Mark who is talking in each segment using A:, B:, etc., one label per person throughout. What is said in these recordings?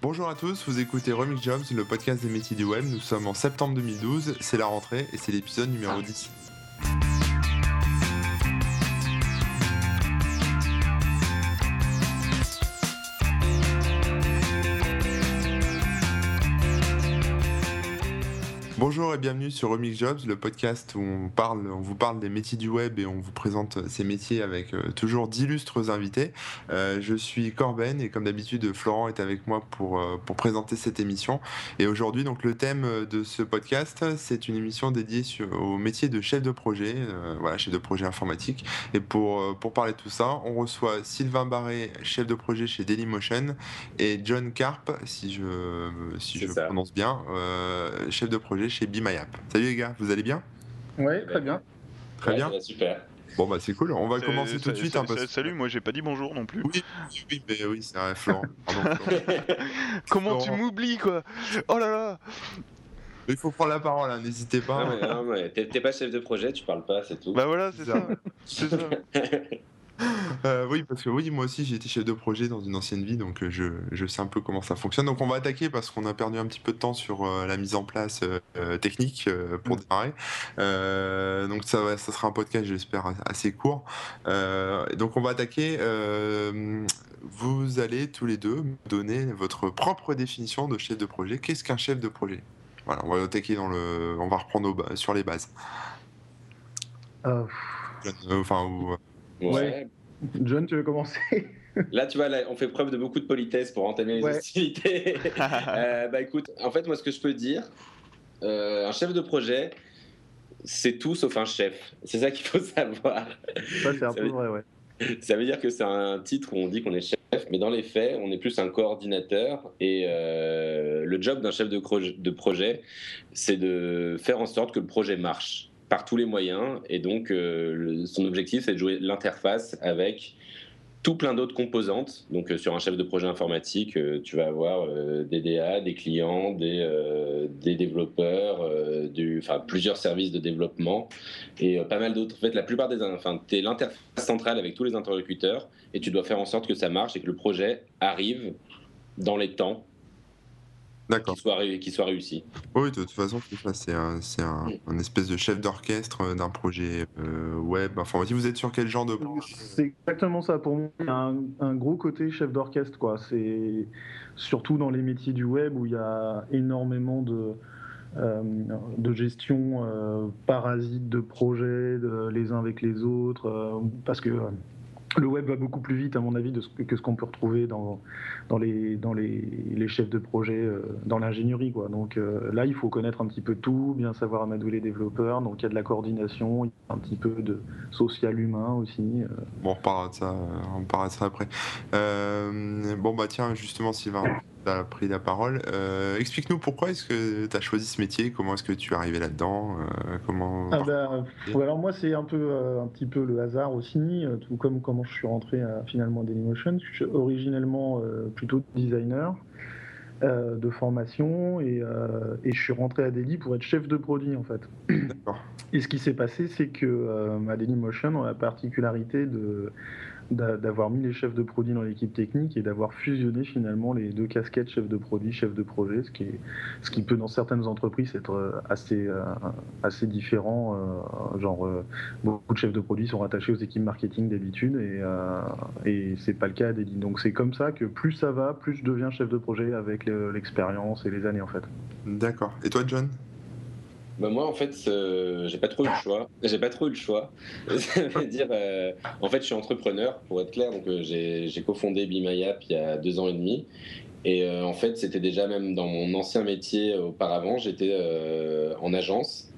A: Bonjour à tous, vous écoutez Remix Jobs, le podcast des métiers du web. Nous sommes en septembre 2012, c'est la rentrée et c'est l'épisode numéro 10. Bonjour et bienvenue sur Remix Jobs, le podcast où on, parle, on vous parle des métiers du web et on vous présente ces métiers avec euh, toujours d'illustres invités. Euh, je suis Corben et comme d'habitude, Florent est avec moi pour, euh, pour présenter cette émission. Et aujourd'hui, donc le thème de ce podcast, c'est une émission dédiée sur, au métier de chef de projet, voilà, chef de projet informatique. Et pour, pour parler de tout ça, on reçoit Sylvain Barré, chef de projet chez Dailymotion, et John Carp, si je, si je prononce bien, chef de projet chez Be Salut les gars, vous allez bien?
B: Oui, très bien.
A: Très bien.
C: super.
A: Bon bah c'est cool, on va commencer tout de suite. Hein,
D: salut, moi j'ai pas dit bonjour non plus.
A: Oui, oui, mais oui, c'est vrai, Florent.
D: Comment tu m'oublies quoi? Oh là là
A: il faut prendre la parole, hein, n'hésitez pas.
C: Non, mais, t'es pas chef de projet, tu parles pas, c'est tout.
D: Bah voilà, c'est ça. c'est ça.
A: Euh, oui, parce que oui, moi aussi j'ai été chef de projet dans une ancienne vie, donc euh, je, je, sais un peu comment ça fonctionne. Donc on va attaquer parce qu'on a perdu un petit peu de temps sur euh, la mise en place technique pour mm. démarrer. donc ça, ça sera un podcast, j'espère, assez court. donc on va attaquer. vous allez tous les deux donner votre propre définition de chef de projet. Qu'est-ce qu'un chef de projet? Voilà, on va attaquer dans le, on va reprendre sur les bases.
B: Enfin, Ouais. John, tu veux commencer?
C: Là, tu vois, là, on fait preuve de beaucoup de politesse pour entamer les hostilités. euh, bah écoute, en fait, moi, ce que je peux dire, euh, un chef de projet, c'est tout sauf un chef. C'est ça qu'il faut savoir.
B: Ça, c'est un peu vrai, ouais.
C: Ça veut dire que c'est un titre où on dit qu'on est chef, mais dans les faits, on est plus un coordinateur. Et euh, le job d'un chef de, de projet, c'est de faire en sorte que le projet marche par tous les moyens. Et donc, euh, son objectif, c'est de jouer l'interface avec tout plein d'autres composantes. Donc, euh, sur un chef de projet informatique, euh, tu vas avoir des DA, des clients, des, des développeurs, du, plusieurs services de développement et pas mal d'autres. En fait, la plupart des. Enfin, tu es l'interface centrale avec tous les interlocuteurs et tu dois faire en sorte que ça marche et que le projet arrive dans les temps. Qui soit, qui soit réussi.
A: Oui, de toute façon, c'est un, un, un, espèce de chef d'orchestre euh, d'un projet euh, web informatique. Vous êtes sur quel genre de projet?
B: C'est exactement ça. Pour moi, il y a un, un gros côté chef d'orchestre. quoi. C'est surtout dans les métiers du web où il y a énormément de, euh, de gestion euh, parasite de projets de, les uns avec les autres. Euh, parce que le web va beaucoup plus vite, à mon avis, que ce qu'on peut retrouver dans, les, chefs de projet, euh, dans l'ingénierie. Donc euh, là, il faut connaître un petit peu tout, bien savoir amadouer les développeurs. Donc il y a de la coordination, il y a un petit peu de social humain aussi. Euh.
A: Bon, on reparlera de ça, on reparlera de ça après. bon, bah tiens, justement, Sylvain, tu as pris la parole. Explique-nous pourquoi est-ce que tu as choisi ce métier, comment est-ce que tu es arrivé là-dedans comment...
B: Ah bah, alors moi, c'est un, peu, un petit peu le hasard aussi, tout comme comment je suis rentré à, finalement à Dailymotion. Je suis originellement euh, plutôt designer euh, de formation et, euh, et, je suis rentré à Daily pour être chef de produit en fait. Et ce qui s'est passé, c'est que à Dailymotion, on a la particularité de d'avoir mis les chefs de produits dans l'équipe technique et d'avoir fusionné finalement les deux casquettes chef de produit, chef de projet, ce qui, ce qui peut dans certaines entreprises être euh, assez, euh, assez différent. Euh, genre, beaucoup de chefs de produits sont rattachés aux équipes marketing d'habitude et, et c'est pas le cas d'Eddie. Donc c'est comme ça que plus ça va, plus je deviens chef de projet avec l'expérience et les années en fait.
A: D'accord. Et toi, John?
C: Bah moi en fait euh, j'ai pas trop eu le choix. J'ai pas trop eu le choix. Dire euh, en fait je suis entrepreneur pour être clair. Donc euh, j'ai cofondé Bimayap il y a deux ans et demi. Et en fait c'était déjà même dans mon ancien métier auparavant. J'étais en agence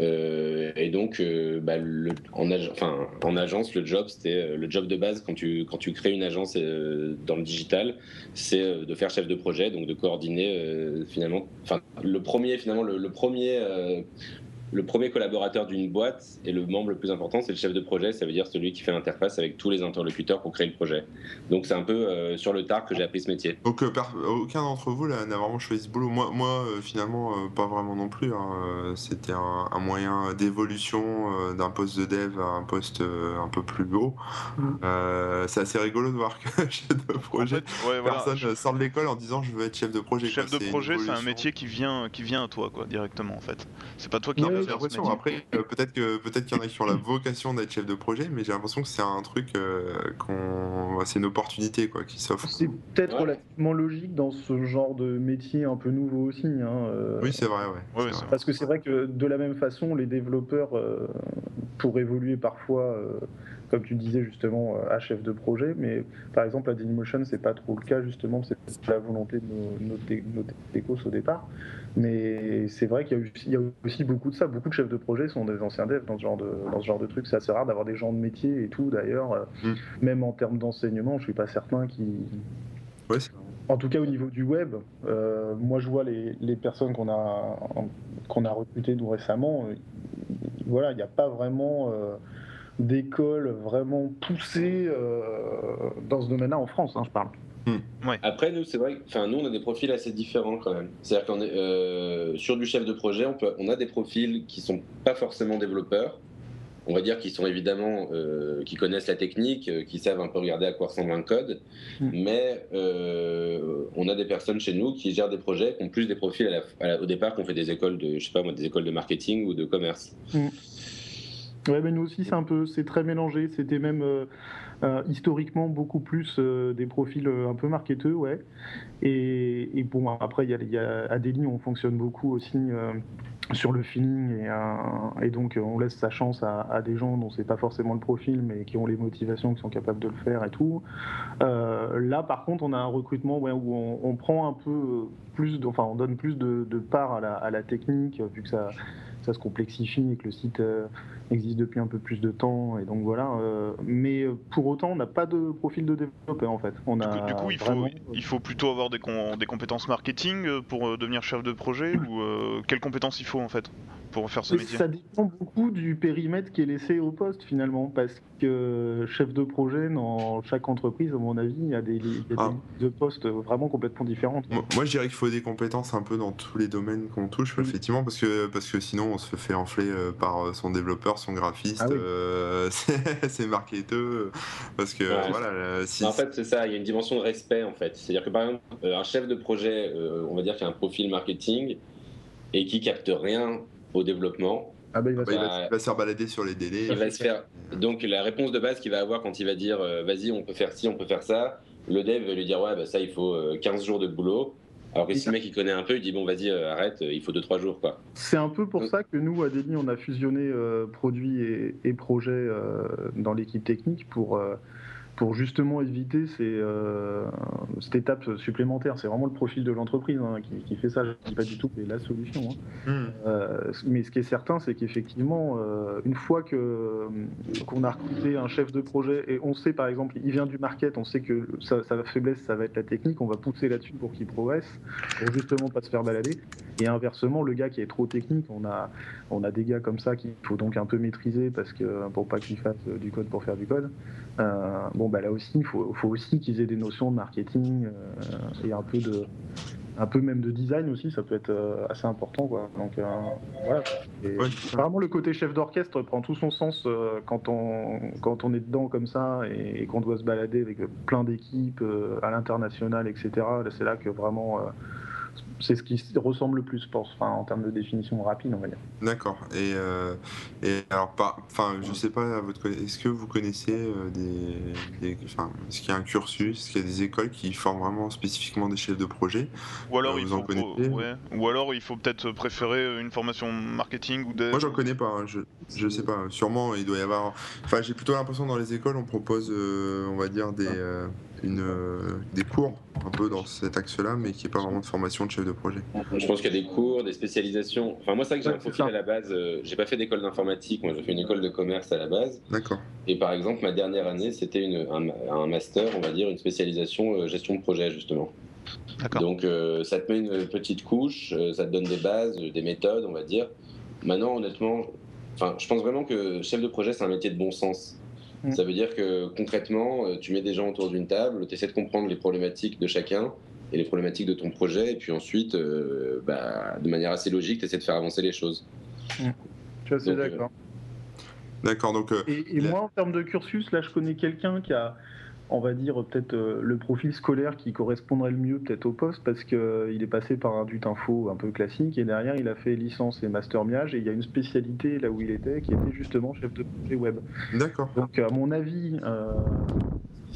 C: euh, et donc, euh, bah, le, en, enfin, en, agence, le job, c'était euh, le job de base quand tu, quand tu crées une agence dans le digital, c'est de faire chef de projet, donc de coordonner finalement. Enfin, le premier, finalement, le, premier le premier collaborateur d'une boîte et le membre le plus important, c'est le chef de projet. Ça veut dire celui qui fait l'interface avec tous les interlocuteurs pour créer le projet. Donc c'est un peu euh, sur le tard que j'ai appris ce métier.
A: Donc euh, aucun d'entre vous n'a vraiment choisi ce boulot. Moi, moi euh, finalement, pas vraiment non plus. Hein. C'était un, moyen d'évolution d'un poste de dev à un poste un peu plus haut. Mm. c'est assez rigolo de voir que chef de projet, personne sort de l'école en disant je veux être chef de projet.
D: Chef de projet, c'est un métier qui vient, qui vient à toi, quoi, directement en fait. C'est pas toi qui.
A: Ouais, l'impression. Après, peut-être que peut-être qu'il y en a qui ont la vocation d'être chef de projet, mais j'ai l'impression que c'est un truc qu'on, c'est une opportunité quoi qui s'offre.
B: C'est peut-être relativement logique dans ce genre de métier un peu nouveau aussi. Hein, euh,
A: oui, c'est vrai, ouais.
B: Parce que c'est vrai que de la même façon, les développeurs, euh, pour évoluer parfois, euh, comme tu disais justement, à chef de projet, mais par exemple à Dailymotion, c'est pas trop le cas justement, c'est la volonté de nos, nos, au départ. Mais c'est vrai qu'il y, a aussi beaucoup de ça. Beaucoup de chefs de projet sont des anciens devs dans ce genre de, dans ce genre de truc. C'est assez rare d'avoir des gens de métier et tout d'ailleurs. Mm. Même en termes d'enseignement, je suis pas certain qu'ils. en tout cas, au niveau du web, euh, moi je vois les, les personnes qu'on a, qu'on a recrutées nous récemment. Euh, voilà, il n'y a pas vraiment euh, d'école vraiment poussée dans ce domaine-là en France, hein, je parle.
C: Hmm. Après, nous, c'est vrai, enfin, nous, on a des profils assez différents quand même. C'est-à-dire qu'on est, euh, sur du chef de projet, on, peut, on a des profils qui sont pas forcément développeurs. On va dire qu'ils sont évidemment, euh, qui connaissent la technique, euh, qui savent un peu regarder à quoi ressemble un code, hmm. mais on a des personnes chez nous qui gèrent des projets, qui ont plus des profils au départ, qui ont fait des écoles de, je sais pas moi, des écoles de marketing ou de commerce.
B: Hmm. Ouais, mais nous aussi, c'est un peu, c'est très mélangé. C'était même euh, historiquement, beaucoup plus euh, des profils euh, un peu marketeux, ouais. Et, bon, après, il y a, à Delhi, on fonctionne beaucoup aussi sur le feeling et, donc on laisse sa chance à, des gens dont c'est pas forcément le profil mais qui ont les motivations, qui sont capables de le faire et tout. là par contre on a un recrutement où on, prend un peu plus, enfin on donne plus de, part à la, à la, technique vu que ça, ça se complexifie et que le site existe depuis un peu plus de temps et donc voilà. Euh, mais euh, pour autant, on n'a pas de profil de développeur en fait. On a
D: du coup, il, faut, il faut plutôt avoir des, des compétences marketing euh, pour devenir chef de projet ou quelles compétences il faut en fait? Pour faire ce métier
B: Ça dépend beaucoup du périmètre qui est laissé au poste finalement, parce que chef de projet dans chaque entreprise, à mon avis, il y a des, ah. postes vraiment complètement différentes.
A: Moi, je dirais qu'il faut des compétences un peu dans tous les domaines qu'on touche, effectivement, parce que, parce que sinon on se fait enfler par son développeur, son graphiste, ah euh, c'est marketeux, parce que voilà.
C: En fait, c'est ça, il y a une dimension de respect en fait. C'est-à-dire que par exemple, euh, un chef de projet, euh, on va dire qu'il a un profil marketing et qui capte rien au développement.
A: Ah bah, il, va, bah, se faire balader sur les délais.
C: Il va se faire... Donc la réponse de base qu'il va avoir quand il va dire euh, vas-y on peut faire ci, on peut faire ça, le dev va lui dire ouais bah ça il faut 15 euh, jours de boulot. Alors que si le mec il connaît un peu, il dit bon vas-y euh, arrête, il faut 2-3 jours quoi.
B: C'est un peu pour ça que nous à Delhi on a fusionné produits et, et projets dans l'équipe technique pour pour justement éviter ces, euh, cette étape supplémentaire. C'est vraiment le profil de l'entreprise hein, qui, fait ça. Je ne dis pas du tout que c'est la solution. Hein. Hmm. Euh, mais ce qui est certain, c'est qu'effectivement, euh, une fois que qu'on a recruté un chef de projet et on sait par exemple, il vient du market, on sait que sa, faiblesse, ça va être la technique, on va pousser là-dessus pour qu'il progresse, pour justement pas se faire balader. Et inversement, le gars qui est trop technique, on a, on a des gars comme ça qu'il faut donc un peu maîtriser parce que pour pas qu'il fasse du code pour faire du code. Bon, bon, bah là aussi, il faut, aussi qu'ils aient des notions de marketing euh, et un peu de, un peu même de design aussi, ça peut être euh, assez important. Quoi. Donc euh, voilà. Vraiment, le côté chef d'orchestre prend tout son sens quand, on, quand on est dedans comme ça et, qu'on doit se balader avec plein d'équipes à l'international, etc. C'est là que vraiment c'est ce qui ressemble le plus, je pense, enfin, en termes de définition rapide, on va dire.
A: D'accord. Et, euh, et alors, pas, enfin, je sais pas, est-ce que vous connaissez euh, des, enfin, est-ce qu'il y a un cursus, est-ce qu'il y a des écoles qui forment vraiment spécifiquement des chefs de projet?
D: Ou alors, euh, il faut, ou alors il faut peut-être préférer une formation marketing ou des.
A: Moi, j'en connais pas. Hein, je, je sais pas. Sûrement, il doit y avoir. Enfin, j'ai plutôt l'impression dans les écoles, on propose, on va dire des. Une, des cours un peu dans cet axe-là, mais qui n'est pas vraiment de formation de chef de projet.
C: Je pense qu'il y a des cours, des spécialisations. Enfin, moi, c'est vrai que j'ai un profil à la base. Euh, j'ai pas fait d'école d'informatique, moi, j'ai fait une école de commerce à la base.
A: D'accord.
C: Et par exemple, ma dernière année, c'était un, un, master, on va dire, une spécialisation euh, gestion de projet, justement. Donc, euh, ça te met une petite couche, ça te donne des bases, des méthodes, on va dire. maintenant, honnêtement, enfin, je pense vraiment que chef de projet, c'est un métier de bon sens.
B: Mm.
C: Ça veut dire que concrètement, euh, tu mets des gens autour d'une table, tu essaies de comprendre les problématiques de chacun et les problématiques de ton projet, et puis ensuite, euh, bah, de manière assez logique, tu essaies de faire avancer les choses.
B: Je suis
C: euh,
B: d'accord.
A: D'accord, donc euh,
B: Et, et
A: il a-
B: moi, en termes de cursus, là, je connais quelqu'un qui a, on va dire, peut-être euh, le profil scolaire qui correspondrait le mieux peut-être au poste, parce qu'il est passé par un dut info un peu classique, et derrière, il a fait licence et master miage, et il y a une spécialité là où il était, qui était justement chef de projet web.
A: d'accord.
B: Donc, à mon avis, euh,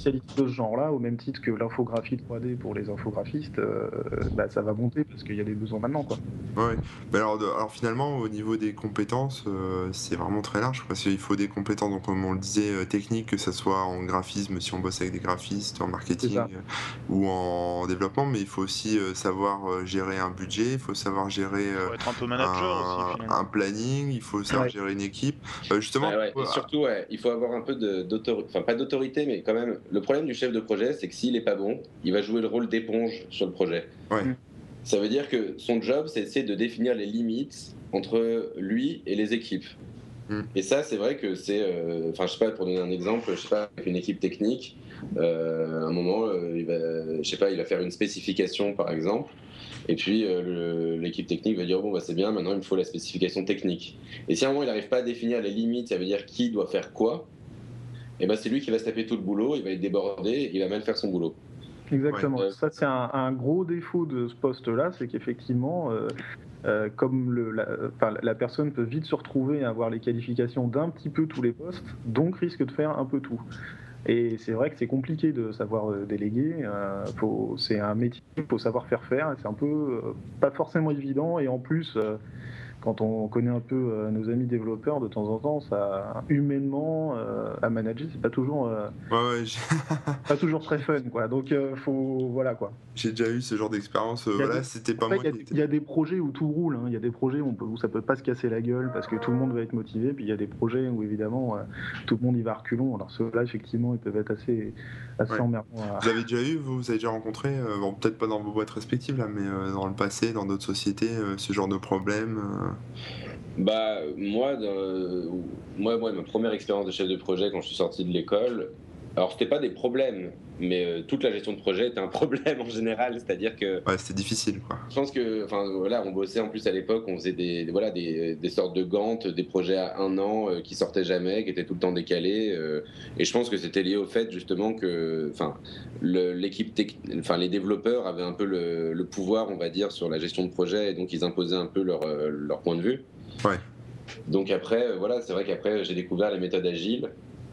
B: de ce genre-là, au même titre que l'infographie 3D pour les infographistes, euh, bah, ça va monter parce qu'il y a des besoins maintenant. Quoi.
A: Ouais. Mais alors, finalement, au niveau des compétences, euh, c'est vraiment très large parce qu'il faut des compétences, donc comme on le disait, euh, techniques, que ce soit en graphisme, si on bosse avec des graphistes, en marketing euh, ou en développement, mais il faut aussi euh, savoir euh, gérer un budget, il faut savoir gérer euh,
D: Faut être un peu manager aussi,
A: un,
D: finalement.
A: un planning, il faut savoir
B: Ouais.
A: gérer une équipe. Euh, justement,
C: ouais.
A: euh,
C: Et surtout, ouais, il faut avoir un peu d'autorité, enfin pas d'autorité, mais quand même, le problème du chef de projet, c'est que s'il est pas bon, il va jouer le rôle d'éponge sur le projet.
A: Ouais.
B: Mm.
C: Ça veut dire que son job, c'est d'essayer de définir les limites entre lui et les équipes.
A: Mm.
C: Et ça, c'est vrai que c'est, euh, enfin, je sais pas, pour donner un exemple, je sais pas, avec une équipe technique, euh, à un moment, euh, il va, je sais pas, il va faire une spécification, par exemple. Et puis euh, l'équipe technique va dire bon bah c'est bien maintenant il me faut la spécification technique. Et si à un moment il n'arrive pas à définir les limites, ça veut dire qui doit faire quoi, et ben c'est lui qui va se taper tout le boulot, il va être débordé, il va mal faire son boulot.
B: Exactement.
C: Ouais.
B: Ça, c'est un, un gros défaut de ce poste-là, c'est qu'effectivement, euh, euh, comme le, la, enfin, la personne peut vite se retrouver à avoir les qualifications d'un petit peu tous les postes, donc risque de faire un peu tout. Et c'est vrai que c'est compliqué de savoir euh, déléguer. euh, c'est un métier, il faut savoir faire faire. et C'est un peu pas forcément évident. Et en plus, quand on connaît un peu euh, nos amis développeurs, de temps en temps, ça humainement euh, à manager, c'est pas toujours euh,
A: ouais, ouais, j'ai-
B: pas toujours très fun, quoi. Donc faut voilà quoi.
A: j'ai déjà eu ce genre d'expérience.
B: Il y a
A: voilà,
B: des-
A: c'était pas moi
B: il y, a- y des projets où tout roule. hein. Il y a des projets où, on peut, où ça peut pas se casser la gueule parce que tout le monde va être motivé. Puis il y a des projets où évidemment tout le monde y va reculons. Alors ceux-là, effectivement, ils peuvent être assez, assez
A: Ouais.
B: emmerdants. à-
A: Vous avez déjà eu, vous, vous avez déjà rencontré, euh, bon, peut-être pas dans vos boîtes respectives là, mais euh, dans le passé, dans d'autres sociétés, euh, ce genre de problème. Euh,
C: Bah moi, dans- moi, moi, ma première expérience de chef de projet quand je suis sorti de l'école, alors c'était pas des problèmes, mais euh, toute la gestion de projet était un problème en général, c'est-à-dire que
A: Ouais, c'était difficile, quoi.
C: Je pense que, enfin voilà, on bossait en plus à l'époque, on faisait des, des- voilà, des, des sortes de gantes, des projets à un an euh, qui sortaient jamais, qui étaient tout le temps décalés. euh, et je pense que c'était lié au fait justement que, enfin, l'équipe, enfin les développeurs avaient un peu le, le pouvoir, on va dire, sur la gestion de projet, et donc ils imposaient un peu leur, euh, leur point de vue.
A: Ouais.
C: Donc après, voilà, c'est vrai qu'après j'ai découvert les méthodes agiles.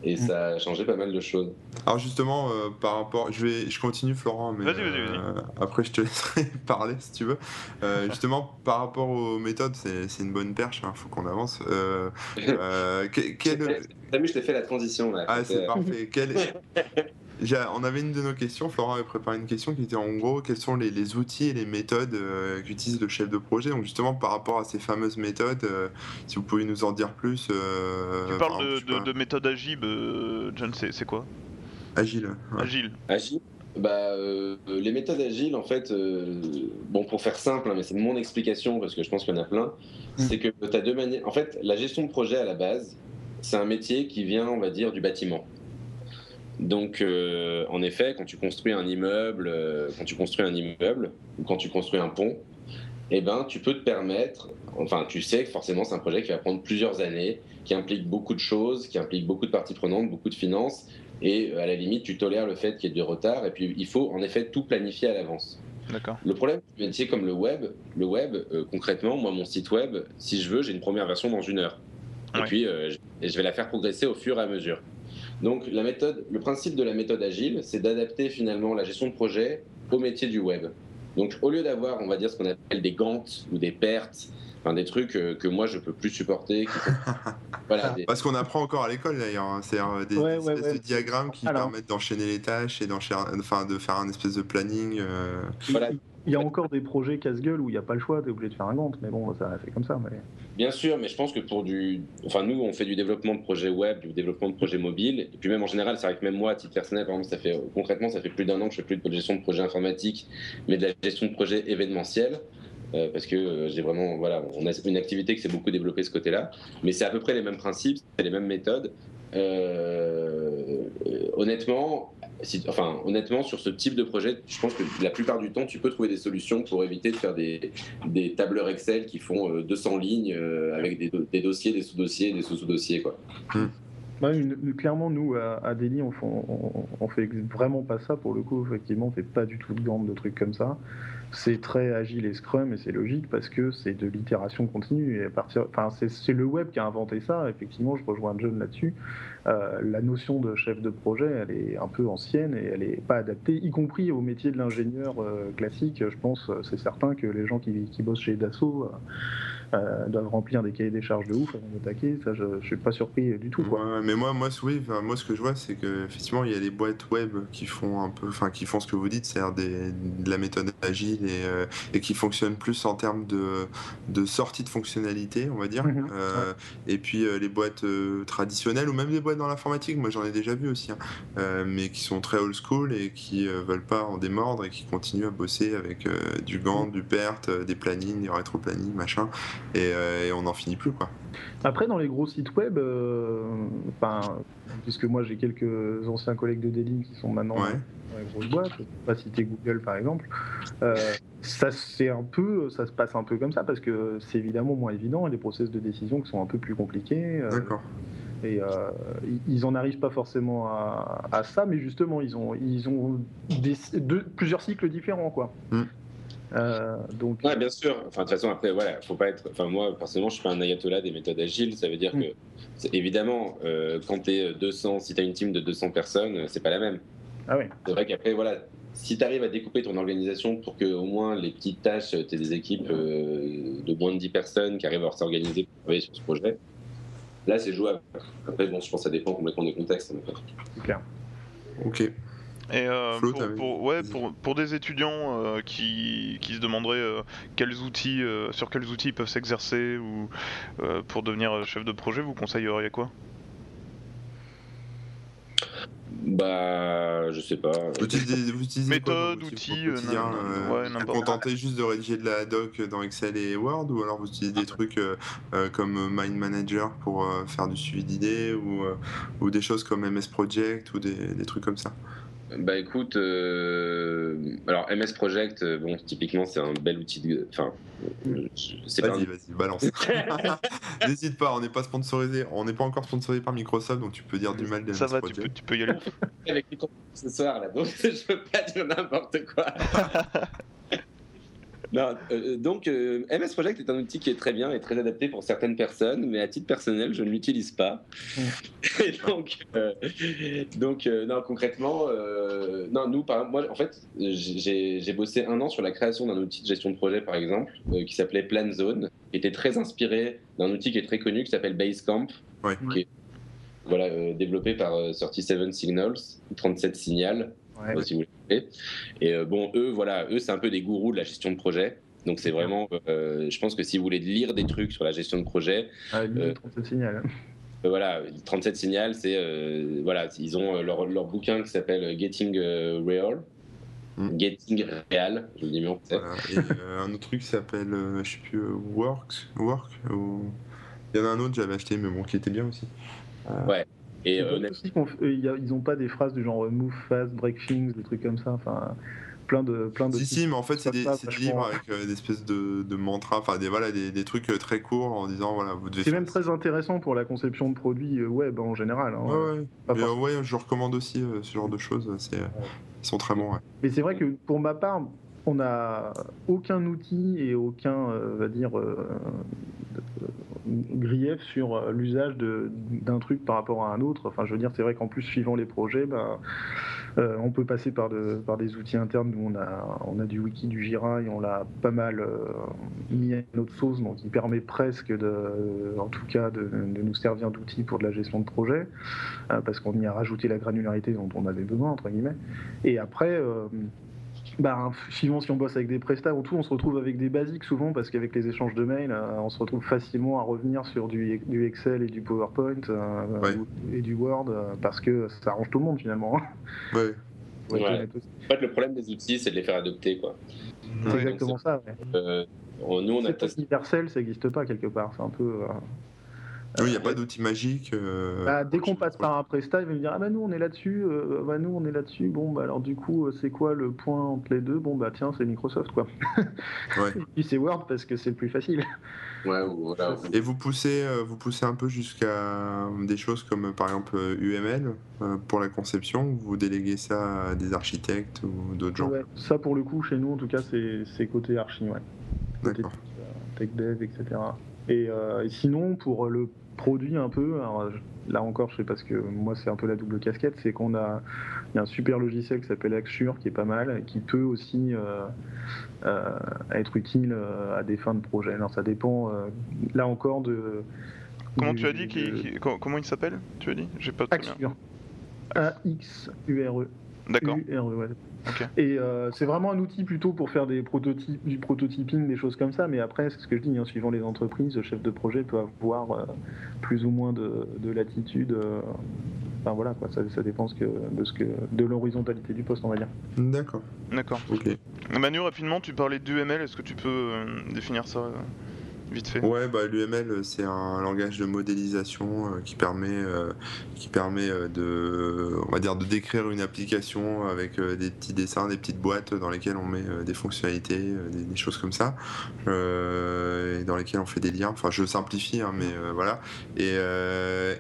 C: Et ça a changé pas mal de choses.
A: Alors justement, euh, par rapport, je vais, je continue Florent, mais
D: Vas-y, vas-y, vas-y.
A: euh, après je te laisserai parler si tu veux. Euh, justement, par rapport aux méthodes, c'est c'est une bonne perche, il faut qu'on avance. Euh, euh, que- quel-
C: T'as vu, je t'ai fait la transition là.
A: Ah, c'est parfait. Quel- On avait une de nos questions, Florent avait préparé une question qui était en gros quels sont les, les outils et les méthodes euh, qu'utilise le chef de projet? Donc justement par rapport à ces fameuses méthodes, euh, si vous pouvez nous en dire plus. euh,
D: Tu
A: par
D: parles de,
A: exemple,
D: de, de méthode agile, euh, John, c'est c'est quoi?
A: Agile. ouais.
D: Agile.
C: Agile? Bah, euh, les méthodes agiles, en fait, euh, bon, pour faire simple, hein, mais c'est mon explication parce que je pense qu'il y en a plein, c'est que tu as deux manières. En fait, la gestion de projet à la base, c'est un métier qui vient, on va dire, du bâtiment. Donc, euh, en effet, quand tu construis un immeuble, euh, quand tu construis un immeuble ou quand tu construis un pont, eh ben, tu peux te permettre, enfin, tu sais que forcément, c'est un projet qui va prendre plusieurs années, qui implique beaucoup de choses, qui implique beaucoup de parties prenantes, beaucoup de finances, et euh, à la limite, tu tolères le fait qu'il y ait du retard, et puis il faut en effet tout planifier à l'avance.
D: D'accord.
C: Le problème du métier comme le web, le web, euh, concrètement, moi, mon site web, si je veux, j'ai une première version dans une heure. Et puis, je vais la faire progresser au fur et à mesure. Donc, la méthode, le principe de la méthode agile, c'est d'adapter finalement la gestion de projet au métier du web. Donc, au lieu d'avoir, on va dire, ce qu'on appelle des gantes ou des pertes, enfin, des trucs euh, que moi, je peux plus supporter, voilà, des-
A: Parce qu'on apprend encore à l'école d'ailleurs, hein. c'est des,
B: Ouais,
A: des
B: ouais,
A: espèces
B: ouais.
A: de diagrammes qui
B: Alors.
A: permettent d'enchaîner les tâches et d'enchaîner, enfin de faire un espèce de planning. euh,
C: voilà.
B: Il y a encore des projets casse-gueule où il n'y a pas le choix, tu es obligé de faire un Gantt, mais bon, ça c'est comme ça. Mais...
C: Bien sûr, mais je pense que pour du. Enfin, nous, on fait du développement de projets web, du développement de projets mobiles. Et puis, même en général, c'est vrai que même moi, à titre personnel, par exemple, ça fait, concrètement, ça fait plus d'un an que je fais plus de gestion de projet informatique, mais de la gestion de projet événementiel. euh, parce que euh, j'ai vraiment, voilà, on a une activité qui s'est beaucoup développée ce côté-là, mais c'est à peu près les mêmes principes, c'est les mêmes méthodes. Euh, honnêtement, enfin, honnêtement, sur ce type de projet, je pense que la plupart du temps, tu peux trouver des solutions pour éviter de faire des, tableurs Excel qui font 200 lignes avec des, dossiers, des sous-dossiers, des sous-sous-dossiers, quoi.
B: Hmm clairement, nous, à, Delhi, on, on, fait vraiment pas ça pour le coup. Effectivement, on fait pas du tout de gamme de trucs comme ça. C'est très agile et Scrum, et c'est logique parce que c'est de l'itération continue. Et à partir, enfin, c'est le web qui a inventé ça. Effectivement, je rejoins John là-dessus. Euh, la notion de chef de projet, elle est un peu ancienne et elle n'est pas adaptée, y compris au métier de l'ingénieur euh, classique. Je pense, c'est certain que les gens qui, bossent chez Dassault. Euh, euh, doivent remplir des cahiers des charges de ouf avant d'attaquer. Ça, je, je suis pas surpris du tout. Quoi.
A: mais moi, moi, oui, moi, ce que je vois, c'est que effectivement, il y a les boîtes web qui font un peu, enfin, qui font ce que vous dites, c'est-à-dire de la méthode agile et, euh, et, qui fonctionnent plus en termes de, de sortie de fonctionnalité, on va dire. Mhm. Euh, et puis les boîtes traditionnelles ou même les boîtes dans l'informatique, moi, j'en ai déjà vu aussi, hein, mais qui sont très old school et qui veulent pas en démordre et qui continuent à bosser avec du Gantt, du PERT, des plannings, des rétro-plannings, machin. Euh, et, on n'en finit plus quoi.
B: Après, dans les gros sites web, euh, puisque moi j'ai quelques anciens collègues de Delhi qui sont maintenant dans les grosses boîtes, je ne pas citer Google par exemple, euh, ça c'est un peu, ça se passe un peu comme ça parce que c'est évidemment moins évident et les process de décision qui sont un peu plus compliqués.
A: D'accord.
B: Et ils n'en arrivent pas forcément à, ça, mais justement, ils ont, ils ont plusieurs cycles différents. Quoi. Hmm.
C: Euh, donc... Ouais, bien sûr. Enfin, de toute façon, après, voilà, faut pas être. Enfin, moi, personnellement, je suis pas un ayatollah des méthodes agiles. Ça veut dire mm. que, évidemment, euh, quand tu es 200, si tu as une team de 200 personnes, c'est pas la même.
B: Ah oui.
C: C'est vrai qu'après, voilà, si tu arrives à découper ton organisation pour que au moins les petites tâches, tu aies des équipes euh, de moins de 10 personnes qui arrivent à s'organiser pour travailler sur ce projet, là, c'est jouable. Après, bon, je pense que ça dépend complètement des contextes.
B: C'est clair.
A: Ok.
D: Et euh, pour, ouais, pour, pour, des étudiants euh, qui, qui, se demanderaient euh, quels outils, sur quels outils ils peuvent s'exercer ou pour devenir chef de projet, vous conseilleriez quoi?
C: Bah, je sais pas.
A: Vous utilisez, vous utilisez
D: Méthode, outils,
A: euh, ouais, contenter juste de rédiger de la doc dans Excel et Word ou alors vous utilisez des trucs comme Mind Manager pour faire du suivi d'idées ou, ou des choses comme MS Project ou des, des trucs comme ça?
C: Bah écoute, euh, alors MS Project, euh, bon, typiquement c'est un bel outil de. Enfin,
A: c'est Vas-y, vas-y, balance. N'hésite pas, on n'est pas sponsorisé, on n'est pas encore sponsorisé par Microsoft, donc tu peux dire du mal de
D: Ça va, tu peux, tu peux, y aller.
C: Avec les ce soir là, donc je peux pas dire n'importe quoi. Non, euh, donc, euh, MS Project est un outil qui est très bien et très adapté pour certaines personnes, mais à titre personnel, je ne l'utilise pas. et donc, euh, donc non, concrètement, non, nous, par, moi, en fait, j'ai bossé un an sur la création d'un outil de gestion de projet, par exemple, qui s'appelait Plan Zone, qui était très inspiré d'un outil qui est très connu, qui s'appelle Basecamp, qui est voilà, développé par 37 Signals, 37 Et euh, bon, eux, voilà, eux, c'est un peu des gourous de la gestion de projet. Donc c'est vraiment, euh, je pense que si vous voulez lire des trucs sur la gestion de projet,
B: ah, 37 euh, signal.
C: voilà, 37 signal, c'est voilà, ils ont leur, leur bouquin qui s'appelle Getting Real. Hmm. Getting Real, je le dis mieux.
A: et un autre truc qui s'appelle, je sais plus, Work, Work. Ou... Il y en a un autre que j'avais acheté, mais bon, qui était bien aussi.
C: Ouais. Et
B: euh, ils n'ont pas des phrases du genre move fast, break things, des trucs comme ça. Enfin, plein de plein de.
A: Si si, mais en fait c'est des, des, livres avec euh, des espèces de, de mantras, enfin des voilà des, des, trucs euh, très courts en disant voilà vous devez.
B: C'est même très intéressant pour la conception de produits web en général. Hein.
A: Ouais, ouais. ouais, je recommande aussi ce genre de choses. C'est ils sont très bons.
B: Mais c'est vrai que pour ma part, on n'a aucun outil et aucun, va dire, grief sur euh, l'usage d'un truc par rapport à un autre. Enfin, je veux dire, c'est vrai qu'en plus, suivant les projets, ben, euh, on peut passer par, de, par des outils internes. Nous, on a, on a du wiki, du Jira, et on l'a pas mal euh, mis à notre sauce, donc il permet presque, de, en tout cas, de, nous servir d'outil pour de la gestion de projet, parce qu'on y a rajouté la granularité dont on avait besoin, entre guillemets. Et après, bah, suivant si on bosse avec des prestats ou tout, on se retrouve avec des basiques souvent parce qu'avec les échanges de mails, euh, on se retrouve facilement à revenir sur du, du Excel et du PowerPoint euh, et du Word euh, parce que ça arrange tout le monde finalement.
A: Ouais.
C: En fait, le problème des outils, c'est de les faire adopter. quoi.
B: C'est exactement ça.
C: Euh, nous, on a
B: universel, ça n'existe pas quelque part. C'est un peu. Euh,
A: oui, il n'y a pas d'outil magique. Euh,
B: bah, dès qu'on passe par un prestat, il va me dire Ah bah nous on est là-dessus, euh, bah nous on est là-dessus. Bon, bah alors du coup, c'est quoi le point entre les deux? Bon, bah tiens, c'est Microsoft quoi. Ouais. Et puis c'est Word parce que c'est le plus facile.
C: Ouais,
A: Et vous poussez, euh, vous poussez un peu jusqu'à des choses comme par exemple UML pour la conception vous déléguez ça à des architectes ou d'autres gens?
B: Ouais, Ça pour le coup, chez nous en tout cas, c'est côté archi, ouais. D'accord. Tech dev, etc. Et, et, sinon, pour le produit un peu. là encore, je sais parce que moi c'est un peu la double casquette, c'est qu'on a, y a un super logiciel qui s'appelle Axure qui est pas mal, qui peut aussi euh, euh, être utile euh, à des fins de projet. Alors ça dépend, là encore de.
D: Comment tu as dit Comment il s'appelle? Tu as dit? J'ai pas.
B: Axure. A X U R E.
D: D'accord.
B: Et euh, c'est vraiment un outil plutôt pour faire des prototypes, du prototyping, des choses comme ça. Mais après, c'est ce que je dis, hein, suivant les entreprises, le chef de projet peut avoir euh, plus ou moins de, latitude. Euh, enfin voilà, quoi, ça, ça dépend que, de, ce que, de l'horizontalité du poste, on va dire.
A: D'accord.
D: D'accord. Ok. Manu, rapidement, tu parlais d'UML. Est-ce que tu peux définir ça vite fait
A: Ouais, bah, l'UML, c'est un langage de modélisation euh, qui permet, euh, qui permet euh, de, on va dire, de décrire une application avec des petits dessins, des petites boîtes dans lesquelles on met des fonctionnalités, des, choses comme ça, et dans lesquelles on fait des liens. Enfin, je simplifie, hein, mais voilà. Et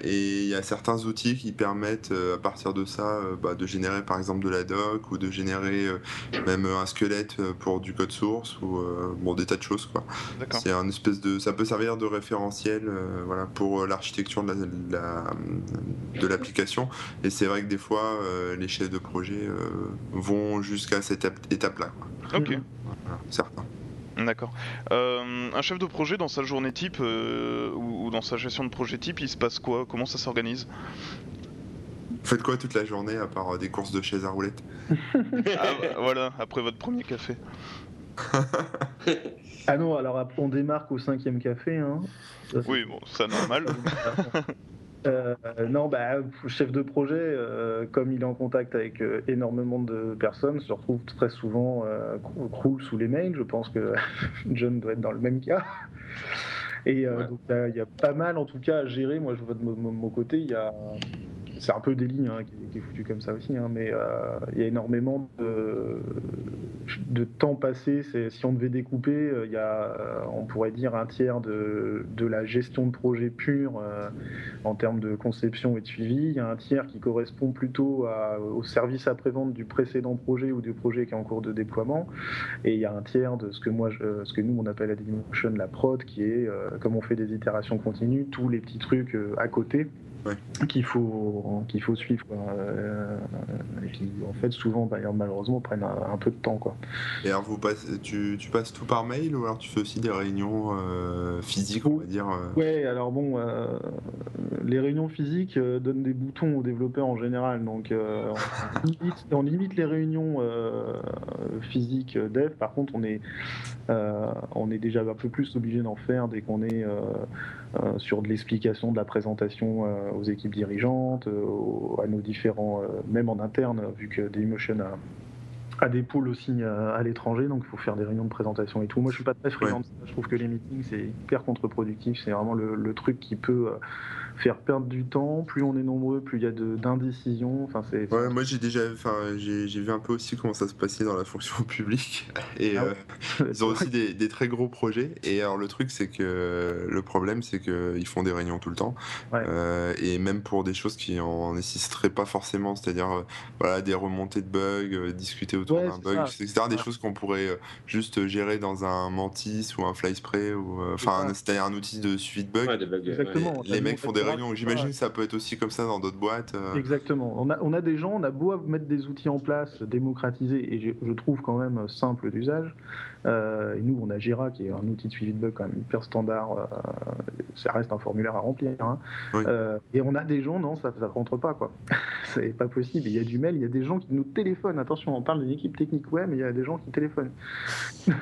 A: il y a certains outils qui permettent, à partir de ça, bah, de générer par exemple de la doc ou de générer même un squelette pour du code source ou bon, des tas de choses. C'est un espèce ça peut servir de référentiel euh, voilà, pour euh, l'architecture de l'application. et c'est vrai que des fois, euh, les chefs de projet vont jusqu'à cette étape-là.
D: Ok.
A: certains.
D: D'accord. un chef de projet dans sa journée type ou, dans sa gestion de projet type, il se passe quoi? Comment ça s'organise?
A: Vous faites quoi toute la journée à part des courses de chaises à roulettes?
D: Ah, Voilà, après votre premier café.
B: ah non, alors on démarque au cinquième café. Hein.
D: oui, bon, c'est normal.
B: Euh, non, bah, chef de projet, euh, comme il est en contact avec euh, énormément de personnes, se retrouve très souvent croule sous les mails. Je pense que John doit être dans le même cas. Et donc, il y a pas mal, en tout cas, à gérer. Moi, je vois de mon côté, il y a c'est un peu des lignes hein, qui, est foutu comme ça aussi, hein, mais il y a énormément de, de temps passé. Si on devait découper, euh, il y a, euh, on pourrait dire un tiers de, la gestion de projet pur en termes de conception et de suivi. Il y a un tiers qui correspond plutôt au service après-vente du précédent projet ou du projet qui est en cours de déploiement. Et il y a un tiers de ce que, moi, ce que nous on appelle à Dailymotion la prod, qui est, comme on fait des itérations continues, tous les petits trucs à côté qu'il faut qu'il faut suivre euh, et qui en fait souvent bah, malheureusement prennent un, peu de temps quoi.
A: Et alors vous tu, tu, passes tout par mail ou alors tu fais aussi des réunions euh, physiques on va dire euh?
B: Ouais alors bon les réunions physiques donnent des boutons aux développeurs en général. Donc on limite, on, limite, les réunions physiques dev. Par contre on est on est déjà un peu plus obligé d'en faire dès qu'on est sur de l'explication de la présentation aux équipes dirigeantes, euh, à nos différents, euh, même en interne, vu que Dailymotion a, a des pôles aussi à, l'étranger, donc il faut faire des réunions de présentation et tout. Moi, je suis pas très friand Je trouve que les meetings, c'est hyper contre-productif. C'est vraiment le, le, truc qui peut euh, faire perdre du temps. Plus on est nombreux, plus il y a d'indécision. Enfin, c'est.
A: Ouais, moi j'ai déjà, enfin, j'ai vu un peu aussi comment ça se passait dans la fonction publique. Et ah euh, ils ont aussi des, des, très gros projets. Et alors le truc, c'est que le problème, c'est qu'ils font des réunions tout le temps. Euh, et même pour des choses qui en nécessiteraient pas forcément, c'est-à-dire euh, voilà, des remontées de bugs, discuter autour d'un bug, etc. Des choses qu'on pourrait juste gérer dans un Mantis ou un FlySpray ou enfin, c'est-à-dire un outil de suivi de bugs.
B: Exactement.
A: Les, mecs font des J'imagine que ça peut être aussi comme ça dans d'autres boîtes. Euh.
B: Exactement. On a, on a des gens, on a beau mettre des outils en place, démocratisés et je, trouve quand même simple d'usage, Euh, et nous, on a Jira, qui est un outil de suivi de bug quand même hyper standard. Euh, ça reste un formulaire à remplir. Hein. Euh, et on a des gens, non, ça ne rentre pas. quoi. c'est pas possible. Il y a du mail, il y a des gens qui nous téléphonent. Attention, on parle d'une équipe technique, ouais, mais il y a des gens qui téléphonent.
A: ouais,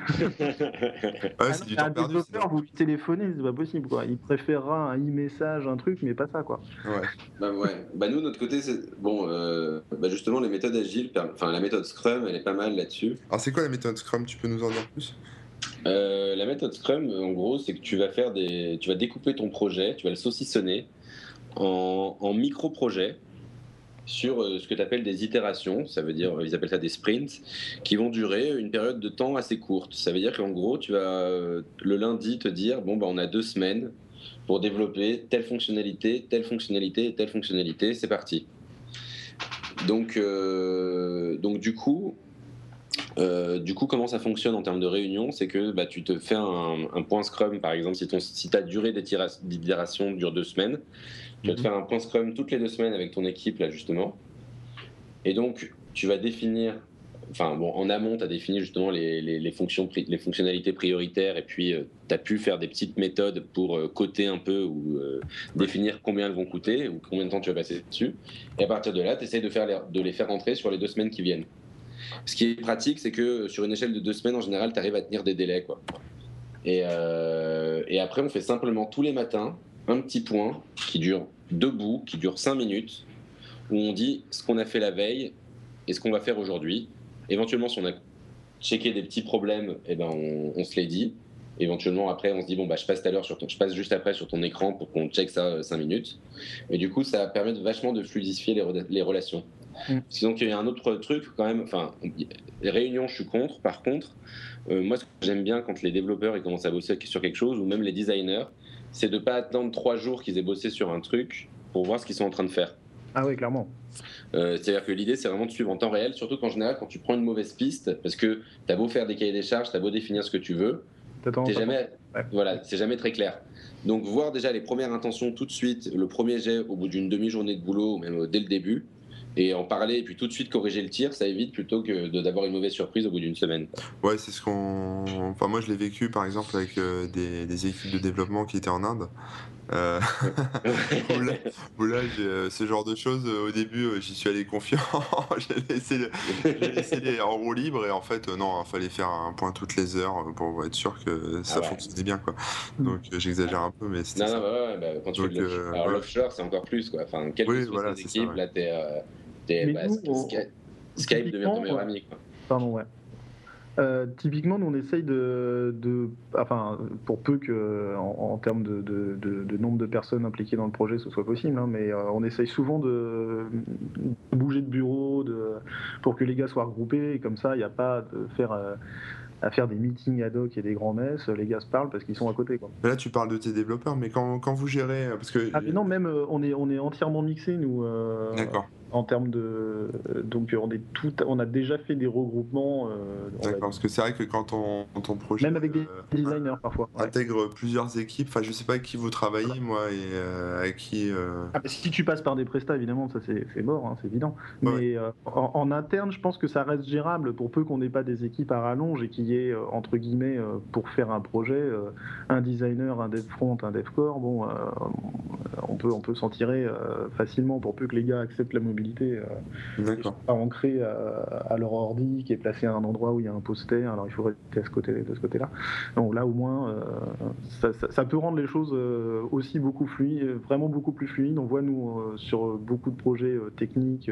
A: c'est du temps
B: un développeur, vous lui téléphonez, c'est pas possible. Quoi. Il préférera un e-message, un truc, mais pas ça. quoi.
C: Ouais. bah, ouais. Bah, nous, de notre côté, c'est. Bon, bah, justement, les méthodes agiles, enfin, la méthode Scrum, elle est pas mal là-dessus.
A: Alors, c'est quoi la méthode Scrum? Tu peux nous en dire
C: euh, la méthode Scrum, en gros, c'est que tu vas découper ton projet, tu vas le saucissonner en, micro-projets sur euh, ce que tu appelles des itérations, ça veut dire, ils appellent ça des sprints, qui vont durer une période de temps assez courte. Ça veut dire qu'en gros, tu vas euh, le lundi te dire, bon, bah, on a deux semaines pour développer telle fonctionnalité, telle fonctionnalité telle fonctionnalité, c'est parti. Donc, donc du coup, euh, du coup, comment ça fonctionne en termes de réunion C'est que bah, tu te fais un, point Scrum, par exemple, si, ton, si ta durée d'itération dure deux semaines, tu vas te mhm. faire un point Scrum toutes les deux semaines avec ton équipe, là, justement. Et donc, tu vas définir, enfin, bon, en amont, tu as défini justement les, fonctions, les fonctionnalités prioritaires, et puis euh, tu as pu faire des petites méthodes pour euh, coter un peu ou définir combien elles vont coûter ou combien de temps tu vas passer dessus. Et à partir de là, tu essayes de, faire de les faire rentrer sur les deux semaines qui viennent. Ce qui est pratique, c'est que sur une échelle de deux semaines, en général, tu arrives à tenir des délais. Quoi. Euh, et, après, on fait simplement tous les matins un petit point qui dure debout, qui dure cinq minutes, où on dit ce qu'on a fait la veille et ce qu'on va faire aujourd'hui. Éventuellement, si on a checké des petits problèmes, eh ben on, se les dit. Éventuellement, après, on se dit bon bah je passe tout à l'heure sur ton, je passe juste après sur ton écran pour qu'on check ça 5 euh, minutes. Et du coup, ça permet vachement de fluidifier les relations. Mm. Sinon, il y a un autre truc quand même. Enfin, les réunions, je suis contre. Par contre, euh, moi, ce que j'aime bien quand les développeurs ils commencent à bosser sur quelque chose, ou même les designers, c'est de pas attendre trois jours qu'ils aient bossé sur un truc pour voir ce qu'ils sont en train de faire.
B: Ah oui, clairement.
C: Euh, c'est-à-dire que l'idée, c'est vraiment de suivre en temps réel, surtout qu'en général, quand tu prends une mauvaise piste, parce que tu as beau faire des cahiers des charges, tu as beau définir ce que tu veux, t'es jamais, voilà, c'est jamais très clair. Donc, voir déjà les premières intentions tout de suite, le premier jet au bout d'une demi-journée de boulot, ou même dès le début, et en parler et puis tout de suite corriger le tir, ça évite plutôt que d'avoir une mauvaise surprise au bout d'une semaine.
A: Ouais, c'est ce qu'on. Enfin, moi je l'ai vécu par exemple avec euh, des, des, équipes de développement qui étaient en Inde. Euh... où là, euh, ce genre de choses, euh, au début, j'y suis allé confiant. j'ai laissé, laissé, les en roue libre et en fait, non, il fallait faire un point toutes les heures pour être sûr que ça ah fonctionnait bien. Quoi. Donc j'exagère un peu, mais
C: c'était. Non, non, ouais, bah, quand tu Donc, Alors l'offshore, c'est encore plus. Quoi. Enfin, quelques oui, voilà, équipes, ça, là, t'es bah, Skype, devient ton meilleur ami. Quoi.
B: Pardon, ouais. Euh, typiquement, nous on essaye de, de, enfin, pour peu que, en, termes de, de, de, nombre de personnes impliquées dans le projet, ce soit possible, hein, mais euh, on essaye souvent de, bouger de bureau, de, pour que les gars soient regroupés, et comme ça, il n'y a pas de faire euh, à faire des meetings ad hoc et des grands messes, les gars se parlent parce qu'ils sont à côté. Quoi.
A: là, tu parles de tes développeurs, mais quand, quand vous gérez, parce que
B: ah, mais non, même on est on est entièrement mixé nous.
A: D'accord
B: en termes de donc on est tout on a déjà fait des regroupements euh,
A: d'accord parce que c'est vrai que quand on, ton projet
B: même avec des euh, designers parfois.
A: Intègre plusieurs équipes enfin je sais pas avec qui vous travaillez moi et euh, avec qui
B: ah, si tu passes par des prestats évidemment ça c'est mort hein, c'est évident. Mais en, interne je pense que ça reste gérable pour peu qu'on n'ait pas des équipes à rallonge et qu'il y ait entre guillemets pour faire un projet un designer un dev front un dev core bon on peut on peut s'en tirer facilement pour peu que les gars acceptent la mobilité euh, pas ancré à, leur ordi, qui est placé à un endroit où il y a un poster. Alors il faudrait être à ce côté, de ce côté-là. Donc là, au moins, euh, ça, peut rendre les choses euh, aussi beaucoup fluides, vraiment beaucoup plus fluides. On voit nous sur beaucoup de projets techniques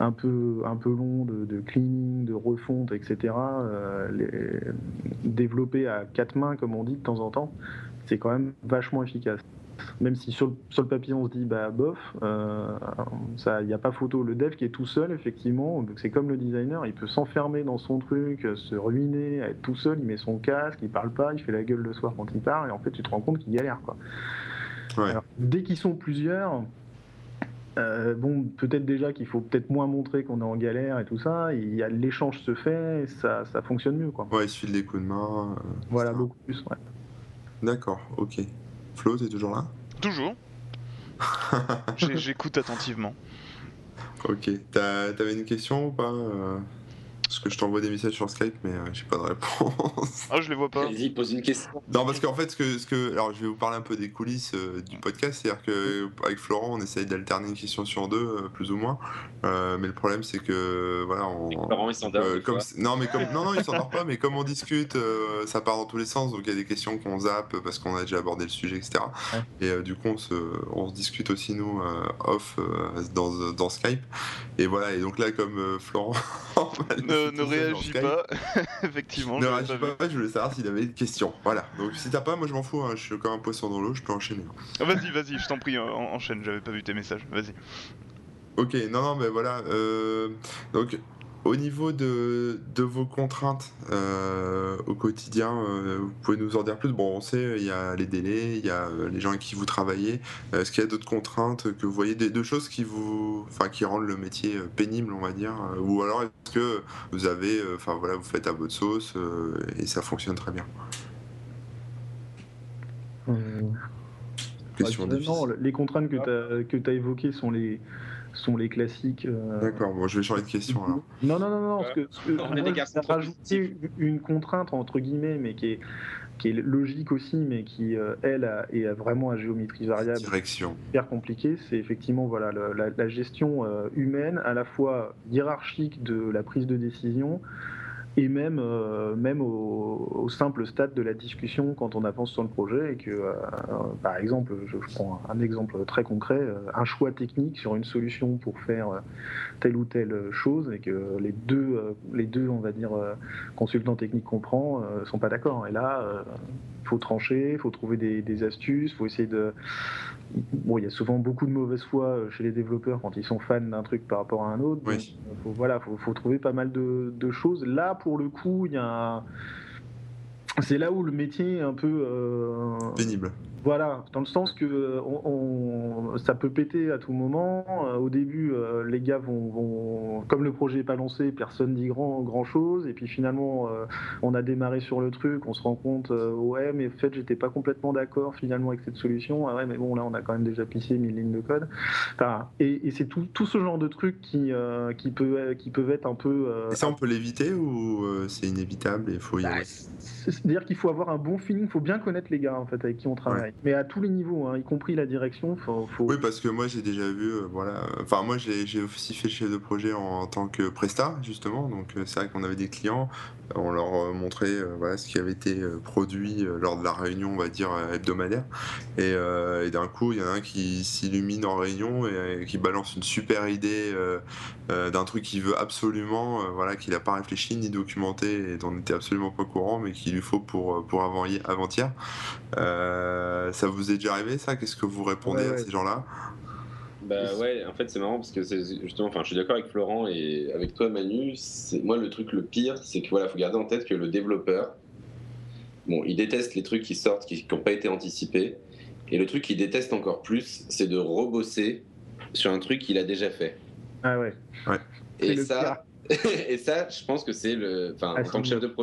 B: un peu un peu longs de, cleaning, de refonte, etc. les, développer à quatre mains, comme on dit de temps en temps, c'est quand même vachement efficace même si sur le, papier on se dit bah bof, euh, il n'y a pas photo. Le dev qui est tout seul, effectivement, c'est comme le designer, il peut s'enfermer dans son truc, se ruiner, être tout seul, il met son casque, il parle pas, il fait la gueule le soir quand il parle, et en fait tu te rends compte qu'il galère. Quoi. dès qu'ils sont plusieurs, euh, bon, peut-être déjà qu'il faut peut-être moins montrer qu'on est en galère et tout ça. Il y a l'échange se fait, ça, ça fonctionne mieux quoi.
A: Ouais, il suffit des coups de main.
B: Euh, voilà, beaucoup plus. Ouais.
A: D'accord, ok. Flo, t'es toujours là
D: Toujours. J'écoute attentivement.
A: Ok. T'avais une question ou pas euh? Parce que je t'envoie des messages sur Skype, mais euh, j'ai pas de réponse.
D: Ah, je les vois pas.
C: Vas-y, pose une question.
A: Non, parce qu'en fait, ce que, ce que, alors je vais vous parler un peu des coulisses euh, du podcast, c'est-à-dire qu'avec Florent, on essaye d'alterner une question sur deux, euh, plus ou moins. mais le problème, c'est que voilà, on.
C: Florent, il s'endort.
A: comme, non, mais comme, non, non, il s'endort pas, mais comme on discute, ça part dans tous les sens, donc il y a des questions qu'on zappe parce qu'on a déjà abordé le sujet, etc. Et du coup, on se, on se discute aussi nous off dans, dans Skype. Et voilà, et donc là, comme Florent.
D: ne, réagis pas, effectivement.
A: Ne réagis pas, je voulais savoir s'il avait une question. Voilà, donc si t'as pas, moi je m'en fous, hein. je suis comme un poisson dans l'eau, je peux enchaîner.
D: Ah, vas-y, vas-y, je t'en prie, enchaîne, j'avais pas vu tes messages, vas-y.
A: Ok, non, non, mais voilà. Euh, donc, au niveau de, de vos contraintes euh, au quotidien, euh, vous pouvez nous en dire plus? Bon, on sait, il y a les délais, il y a euh, les gens avec qui vous travaillez. Est-ce qu'il y a d'autres contraintes que vous voyez, des, deux choses qui vous, enfin, qui rendent le métier pénible, on va dire? Ou alors est-ce que vous avez, enfin voilà, vous faites à votre sauce et ça fonctionne très bien?
B: Question bah, non, les contraintes que tu as, as évoquées sont les, sont les classiques.
A: Euh, D'accord, bon, je vais changer de question alors.
B: Non, non, non, non, parce que, parce que rajouter une contrainte entre guillemets, mais qui est, qui est logique aussi, mais qui, euh, elle, est vraiment à géométrie variable.
A: Direction.
B: Hyper compliqué, c'est effectivement voilà, la, gestion euh, humaine, à la fois hiérarchique de la prise de décision, et même, euh, même au, simple stade de la discussion quand on avance sur le projet et que, euh, par exemple, je, prends un, exemple très concret, euh, un choix technique sur une solution pour faire telle ou telle chose et que les deux, les deux on va dire, consultants techniques qu'on prend ne sont pas d'accord. Et là, il faut trancher, il faut trouver des, des astuces, il faut essayer de, bon, il y a souvent beaucoup de mauvaise foi chez les développeurs quand ils sont fans d'un truc par rapport à un autre. Donc, faut, voilà, faut, faut, trouver pas mal de, de, choses. Là, pour le coup, il y a c'est là où le métier est un peu euh,
A: pénible.
B: Voilà, dans le sens que on, ça peut péter à tout moment. Euh, au début, euh, les gars vont, comme le projet n'est pas lancé, personne dit grand grand chose. Et puis finalement, euh, on a démarré sur le truc, on se rend compte, ouais, mais en fait, j'étais pas complètement d'accord finalement avec cette solution. Ah ouais, mais bon, là, on a quand même déjà pissé mille lignes de code. Enfin, et, c'est tout, tout, ce genre de trucs qui qui peut qui peuvent être un peu.
A: et ça, on peut l'éviter ou c'est inévitable et faut y bah,
B: C'est-à-dire qu'il faut avoir un bon feeling, il faut bien connaître les gars en fait avec qui on travaille mais à tous les niveaux, hein, y compris la direction. Faut,
A: Oui, parce que moi j'ai déjà vu, euh, voilà. Enfin, moi j'ai aussi fait chef de projet en, tant que Presta, justement. Donc euh, c'est vrai qu'on avait des clients, on leur euh, montrait voilà, ce qui avait été produit lors de la réunion, on va dire, hebdomadaire. Et, d'un coup, il y en a un qui s'illumine en réunion et, qui balance une super idée d'un truc qu'il veut absolument, voilà, qu'il n'a pas réfléchi ni documenté et dont on n'était absolument pas courant, mais qu'il lui faut pour, pour avant-hier. Euh, ça vous est déjà arrivé ça? Qu'est-ce que vous répondez à ces gens-là?
C: Bah ouais, en fait c'est marrant parce que c'est justement, enfin je suis d'accord avec Florent et avec toi Manu, moi le truc le pire c'est que voilà, faut garder en tête que le développeur, bon il déteste les trucs qui sortent, qui n'ont pas été anticipés, et le truc qu'il déteste encore plus c'est de rebosser sur un truc qu'il a déjà fait.
B: Ah ouais.
A: ouais.
C: Et ça, et ça, je pense que c'est le. Enfin, ah, en, tant que chef de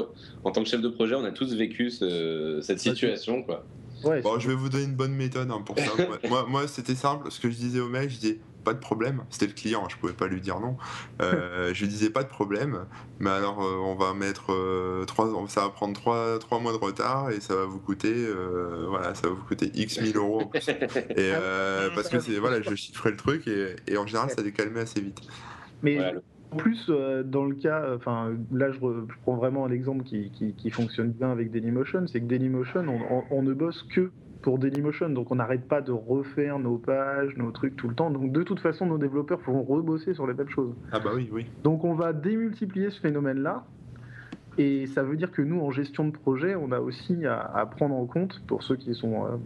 C: en tant que chef de projet, on a tous vécu cette situation, quoi
A: bon, je vais vous donner une bonne méthode hein, pour ça. moi, moi c'était simple. Ce que je disais au mec, je disais pas de problème. C'était le client, je pouvais pas lui dire non. Euh, je disais pas de problème, mais alors euh, on va mettre euh, trois, ça va prendre trois, trois mois de retard et ça va vous coûter, euh, voilà, ça va vous coûter X mille euros en plus. Et ah parce que c'est, voilà, je chiffrais le truc et, et en général ça décalmait assez vite.
B: Mais plus, euh, dans le cas, euh, enfin là je, prends vraiment un exemple qui, qui, fonctionne bien avec Dailymotion, c'est que Dailymotion, on, on, ne bosse que pour Dailymotion, donc on n'arrête pas de refaire nos pages, nos trucs tout le temps. Donc de toute façon, nos développeurs pourront rebosser sur les mêmes choses.
A: Ah bah oui, oui.
B: Donc on va démultiplier ce phénomène-là. Et ça veut dire que nous, en gestion de projet, on a aussi à, prendre en compte, pour ceux qui sont euh,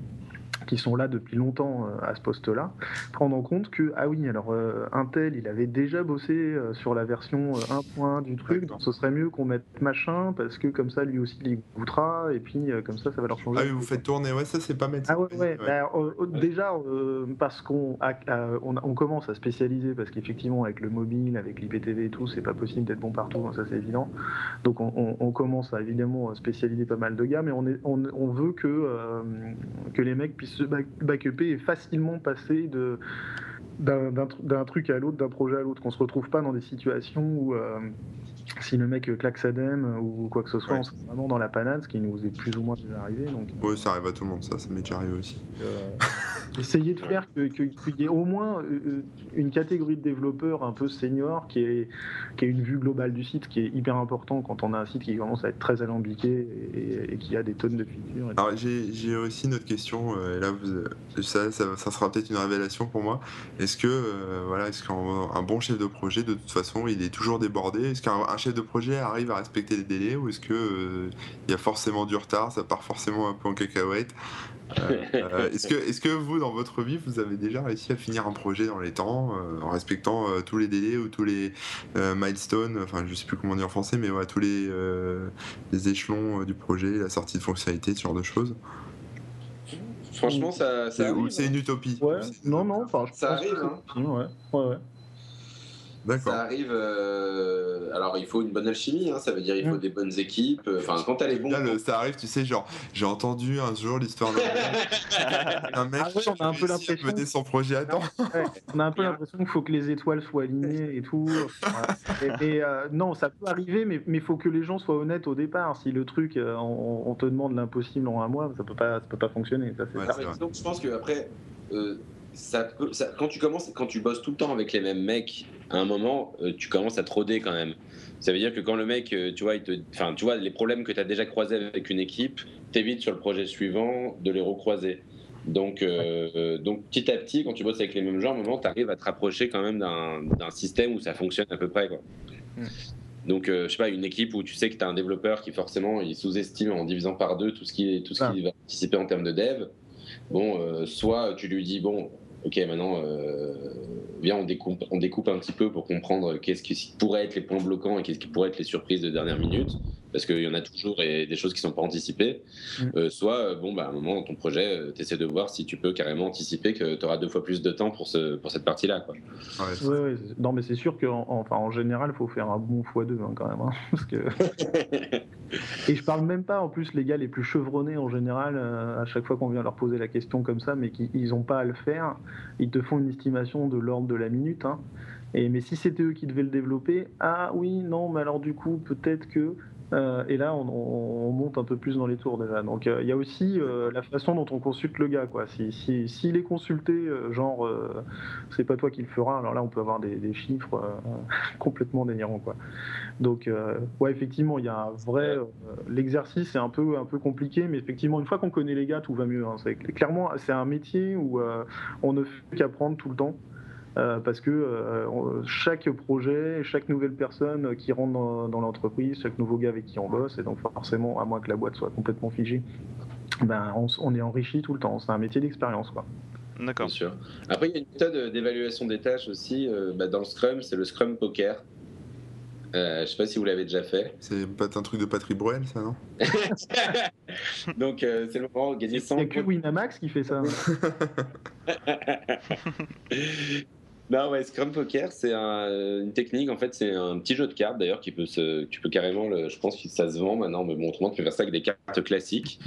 B: qui sont là depuis longtemps euh, à ce poste-là, prendre en compte que, ah oui, alors euh, Intel, il avait déjà bossé euh, sur la version 1.1 du truc, donc ce serait mieux qu'on mette machin, parce que comme ça, lui aussi, il goûtera, et puis comme ça, ça va leur changer.
A: Ah oui, vous faites tourner, ouais, ça, c'est pas mettre.
B: Ah ouais, ouais. Bah, déjà, parce qu'on on, commence à spécialiser, parce qu'effectivement, avec le mobile, avec l'IPTV et tout, c'est pas possible d'être bon partout, hein, ça c'est évident. Donc on, commence à évidemment spécialiser pas mal de gars, mais on, est, on, veut que, que les mecs puissent se backuper et facilement passer d'un truc à l'autre, d'un projet à l'autre, qu'on se retrouve pas dans des situations où, euh, si le mec claque sa dème ou quoi que ce soit, on serait vraiment dans la panade, ce qui nous est plus ou moins déjà arrivé. Donc,
A: oui, ça arrive à tout le monde, ça, ça m'est déjà arrivé aussi.
B: Euh, essayer de faire qu'il que, y ait au moins euh, une catégorie de développeurs un peu senior qui ait, qui ait une vue globale du site, qui est hyper important quand on a un site qui commence à être très alambiqué et, qui a des tonnes de features.
A: Alors j'ai aussi une autre question, euh, et là ça, ça, sera peut-être une révélation pour moi. Est-ce que voilà, est-ce qu'un bon chef de projet, de toute façon, il est toujours débordé? Est-ce qu'un chef de projet arrive à respecter les délais ou est-ce que euh, il y a forcément du retard, ça part forcément un peu en cacahuète? Euh, euh, Est-ce que, est que vous, dans votre vie, vous avez déjà réussi à finir un projet dans les temps, en respectant tous les délais ou tous les milestones, enfin je sais plus comment dire en français, mais ouais, tous les, les échelons du projet, la sortie de fonctionnalité, ce genre de choses?
C: Franchement, ça,
A: c'est une
C: hein.
A: utopie.
B: non, non,
C: ça arrive. Hein.
B: Ouais, ouais, ouais.
C: Ça arrive. Euh, alors, il faut une bonne alchimie, hein, ça veut dire il faut mm. des bonnes équipes. Euh, enfin, quand t'as les bons.
A: ça arrive, tu sais, genre, j'ai entendu un jour l'histoire d'un mec
B: ah on a un peu l'impression.
A: mener son projet à temps.
B: on a un peu l'impression qu'il faut que les étoiles soient alignées et tout. et, euh, non, ça peut arriver, mais il faut que les gens soient honnêtes au départ. Si le truc, on, te demande l'impossible en un mois, ça peut pas, ça peut pas fonctionner. Ça,
C: donc, je pense qu'après. Ça quand tu commences, quand tu bosses tout le temps avec les mêmes mecs à un moment, euh, tu commences à te roder quand même. Ça veut dire que quand le mec, euh, tu vois, il te, enfin, tu vois, les problèmes que tu as déjà croisés avec une équipe, t'évites sur le projet suivant de les recroiser. Donc, euh, donc petit à petit, quand tu bosses avec les mêmes gens, à un moment, tu arrives à te rapprocher quand même d'un système où ça fonctionne à peu près. Quoi. Donc, je sais pas, une équipe où tu sais que tu as un développeur qui forcément il sous-estime en divisant par deux tout ce qui, tout ce qui va participer en termes de dev. Bon, soit tu lui dis, bon, ok, maintenant, euh, viens, on découpe, on découpe un petit peu pour comprendre qu'est-ce qui pourrait être les points bloquants et qu'est-ce qui pourrait être les surprises de dernière minute, parce qu'il y en a toujours et des choses qui ne sont pas anticipées. Mm. Euh, soit, euh, bon, bah, à un moment dans ton projet, tu essaies de voir si tu peux carrément anticiper que tu auras deux fois plus de temps pour, ce, pour cette partie-là. Quoi.
B: Ouais, non, mais c'est sûr qu'en enfin, en général, il faut faire un bon x2 hein, quand même. Hein, parce que... et je parle même pas, en plus, les gars les plus chevronnés en général, à chaque fois qu'on vient leur poser la question comme ça, mais qu'ils n'ont pas à le faire ils te font une estimation de l'ordre de la minute. Hein. Et, mais si c'était eux qui devaient le développer, ah oui, non, mais alors du coup, peut-être que. Euh, et là, on, monte un peu plus dans les tours déjà. Donc, euh, il y a aussi euh, la façon dont on consulte le gars. Quoi. S'il si, si, est consulté, genre, c'est pas toi qui le feras, alors là, on peut avoir des, des chiffres complètement délirants. Quoi. Donc, ouais, effectivement, il y a un vrai. L'exercice est un peu, un peu compliqué, mais effectivement, une fois qu'on connaît les gars, tout va mieux. Hein. Clairement, c'est un métier où on ne fait qu'apprendre tout le temps. Euh, parce que euh, chaque projet, chaque nouvelle personne qui rentre dans, l'entreprise, chaque nouveau gars avec qui on bosse, et donc forcément, à moins que la boîte soit complètement figée, ben, on, est enrichi tout le temps. C'est un métier d'expérience. quoi.
C: D'accord. sûr. Après, il y a une méthode d'évaluation des tâches aussi euh, bah, dans le Scrum, c'est le Scrum Poker. Euh, je sais pas si vous l'avez déjà fait.
A: C'est pas un truc de Patrick Bruel, ça, non?
C: Donc, c'est le moment de gagner 100
B: Il n'y a que Winamax qui fait ça.
C: Non, ouais, Scrum Poker, c'est une technique. En fait, c'est un petit jeu de cartes d'ailleurs qui peut se, tu peux carrément, je pense que ça se vend maintenant, mais bon, autrement, tu peux faire ça avec des cartes classiques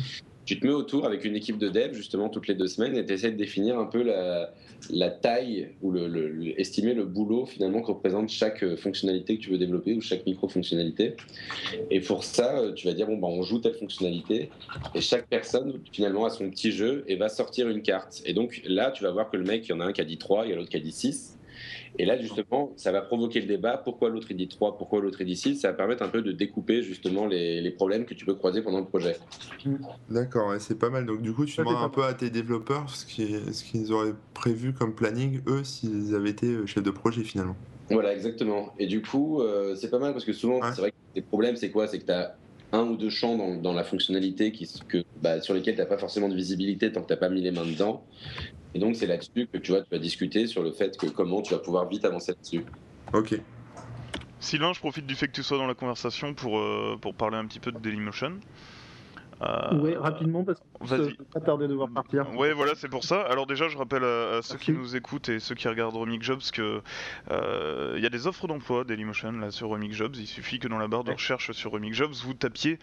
C: tu te mets autour avec une équipe de dev justement toutes les deux semaines et tu essaies de définir un peu la, la taille ou le, estimer le boulot finalement que représente chaque euh, fonctionnalité que tu veux développer ou chaque micro-fonctionnalité. Et pour ça, euh, tu vas dire bon bah on joue telle fonctionnalité et chaque personne finalement a son petit jeu et va sortir une carte. Et donc là, tu vas voir que le mec, il y en a un qui a dit 3, il y a l'autre qui a dit 6. Et là, justement, ça va provoquer le débat. Pourquoi l'autre il dit 3, pourquoi l'autre il dit 6 Ça va permettre un peu de découper justement les, problèmes que tu peux croiser pendant le projet.
A: D'accord, c'est pas mal. Donc du coup, tu demandes un peu à tes développeurs ce qu'ils auraient prévu comme planning, eux, s'ils avaient été euh, chefs de projet finalement.
C: Voilà, exactement. Et du coup, euh, c'est pas mal parce que souvent, c'est vrai que les problèmes, c'est quoi? C'est que tu as un ou deux champs dans, la fonctionnalité qui, que, bah, sur lesquels tu n'as pas forcément de visibilité tant que tu n'as pas mis les mains dedans. Et donc, c'est là-dessus que tu, vois, tu vas discuter sur le fait que comment tu vas pouvoir vite avancer là-dessus.
A: Ok.
D: Sylvain, je profite du fait que tu sois dans la conversation pour, euh, pour parler un petit peu de Dailymotion.
B: Euh, oui, rapidement, parce que pas tarder de voir partir.
D: Oui, voilà, c'est pour ça. Alors déjà, je rappelle à, ceux qui nous écoutent et ceux qui regardent Remix Jobs que euh, il y a des offres d'emploi Dailymotion là sur Remix Jobs. Il suffit que dans la barre de recherche sur Remix Jobs, vous tapiez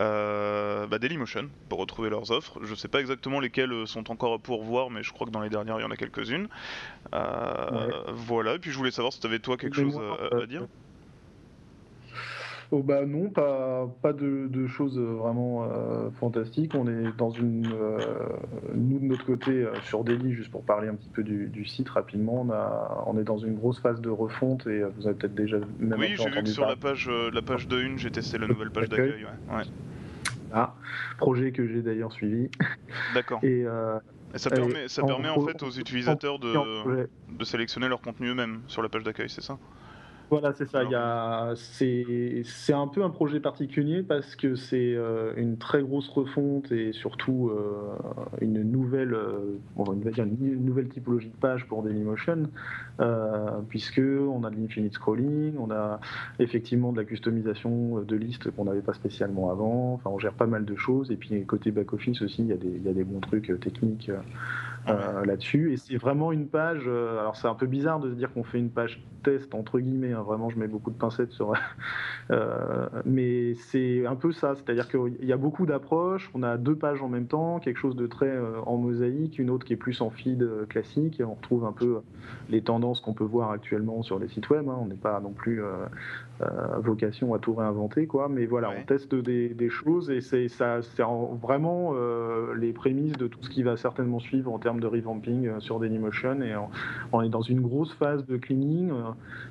D: euh, bah, Dailymotion pour retrouver leurs offres. Je sais pas exactement lesquelles sont encore à pourvoir, mais je crois que dans les dernières, il y en a quelques-unes. Voilà. Et puis je voulais savoir si tu avais toi quelque chose à dire.
B: Oh bah non, pas, pas de, choses vraiment fantastiques. On est dans une. nous, de notre côté, sur Delhi, juste pour parler un petit peu du, site rapidement, on, a, on est dans une grosse phase de refonte et vous avez peut-être déjà
D: même Oui, j'ai vu que sur la page, la page de une, j'ai testé la nouvelle page d'accueil. Ouais.
B: Ah, projet que j'ai d'ailleurs suivi.
D: D'accord. Et, ça permet, ça permet en, fait aux utilisateurs de, de sélectionner leur contenu eux-mêmes sur la page d'accueil, c'est ça?
B: Voilà, c'est ça. Il c'est un peu un projet particulier parce que c'est euh, une très grosse refonte et surtout euh, une nouvelle, euh, on va dire une nouvelle typologie de page pour Dailymotion, puisque on a de l'infinite scrolling, on a effectivement de la customisation de listes qu'on n'avait pas spécialement avant. Enfin, on gère pas mal de choses et puis côté back office aussi, il y a des, il y a des bons trucs techniques euh, là-dessus. Et c'est vraiment une page. Euh, alors c'est un peu bizarre de se dire qu'on fait une page test entre guillemets. Hein, vraiment, je mets beaucoup de pincettes sur. Euh, mais c'est un peu ça. C'est-à-dire qu'il y a beaucoup d'approches. On a deux pages en même temps, quelque chose de très en mosaïque, une autre qui est plus en feed classique. Et on retrouve un peu les tendances qu'on peut voir actuellement sur les sites web. Hein. On n'est pas non plus vocation à tout réinventer, quoi. Mais voilà, on teste des, choses et c'est ça, c'est vraiment les prémices de tout ce qui va certainement suivre en termes de revamping euh, sur Dailymotion et on, est dans une grosse phase de cleaning euh,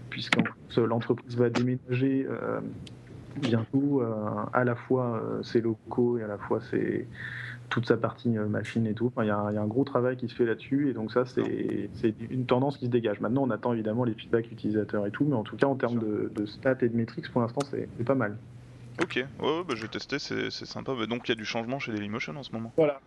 B: puisque l'entreprise va déménager euh, bientôt à la fois ses locaux et à la fois ses toute sa partie machine et tout. Il y, a un gros travail qui se fait là-dessus et donc ça, c'est une tendance qui se dégage. Maintenant, on attend évidemment les feedbacks utilisateurs et tout, mais en tout cas, en termes de, stats et de métriques, pour l'instant, c'est pas mal.
D: Ok, ouais, bah, je vais tester, c'est sympa. Bah, donc il y a du changement chez Dailymotion en ce moment.
B: Voilà,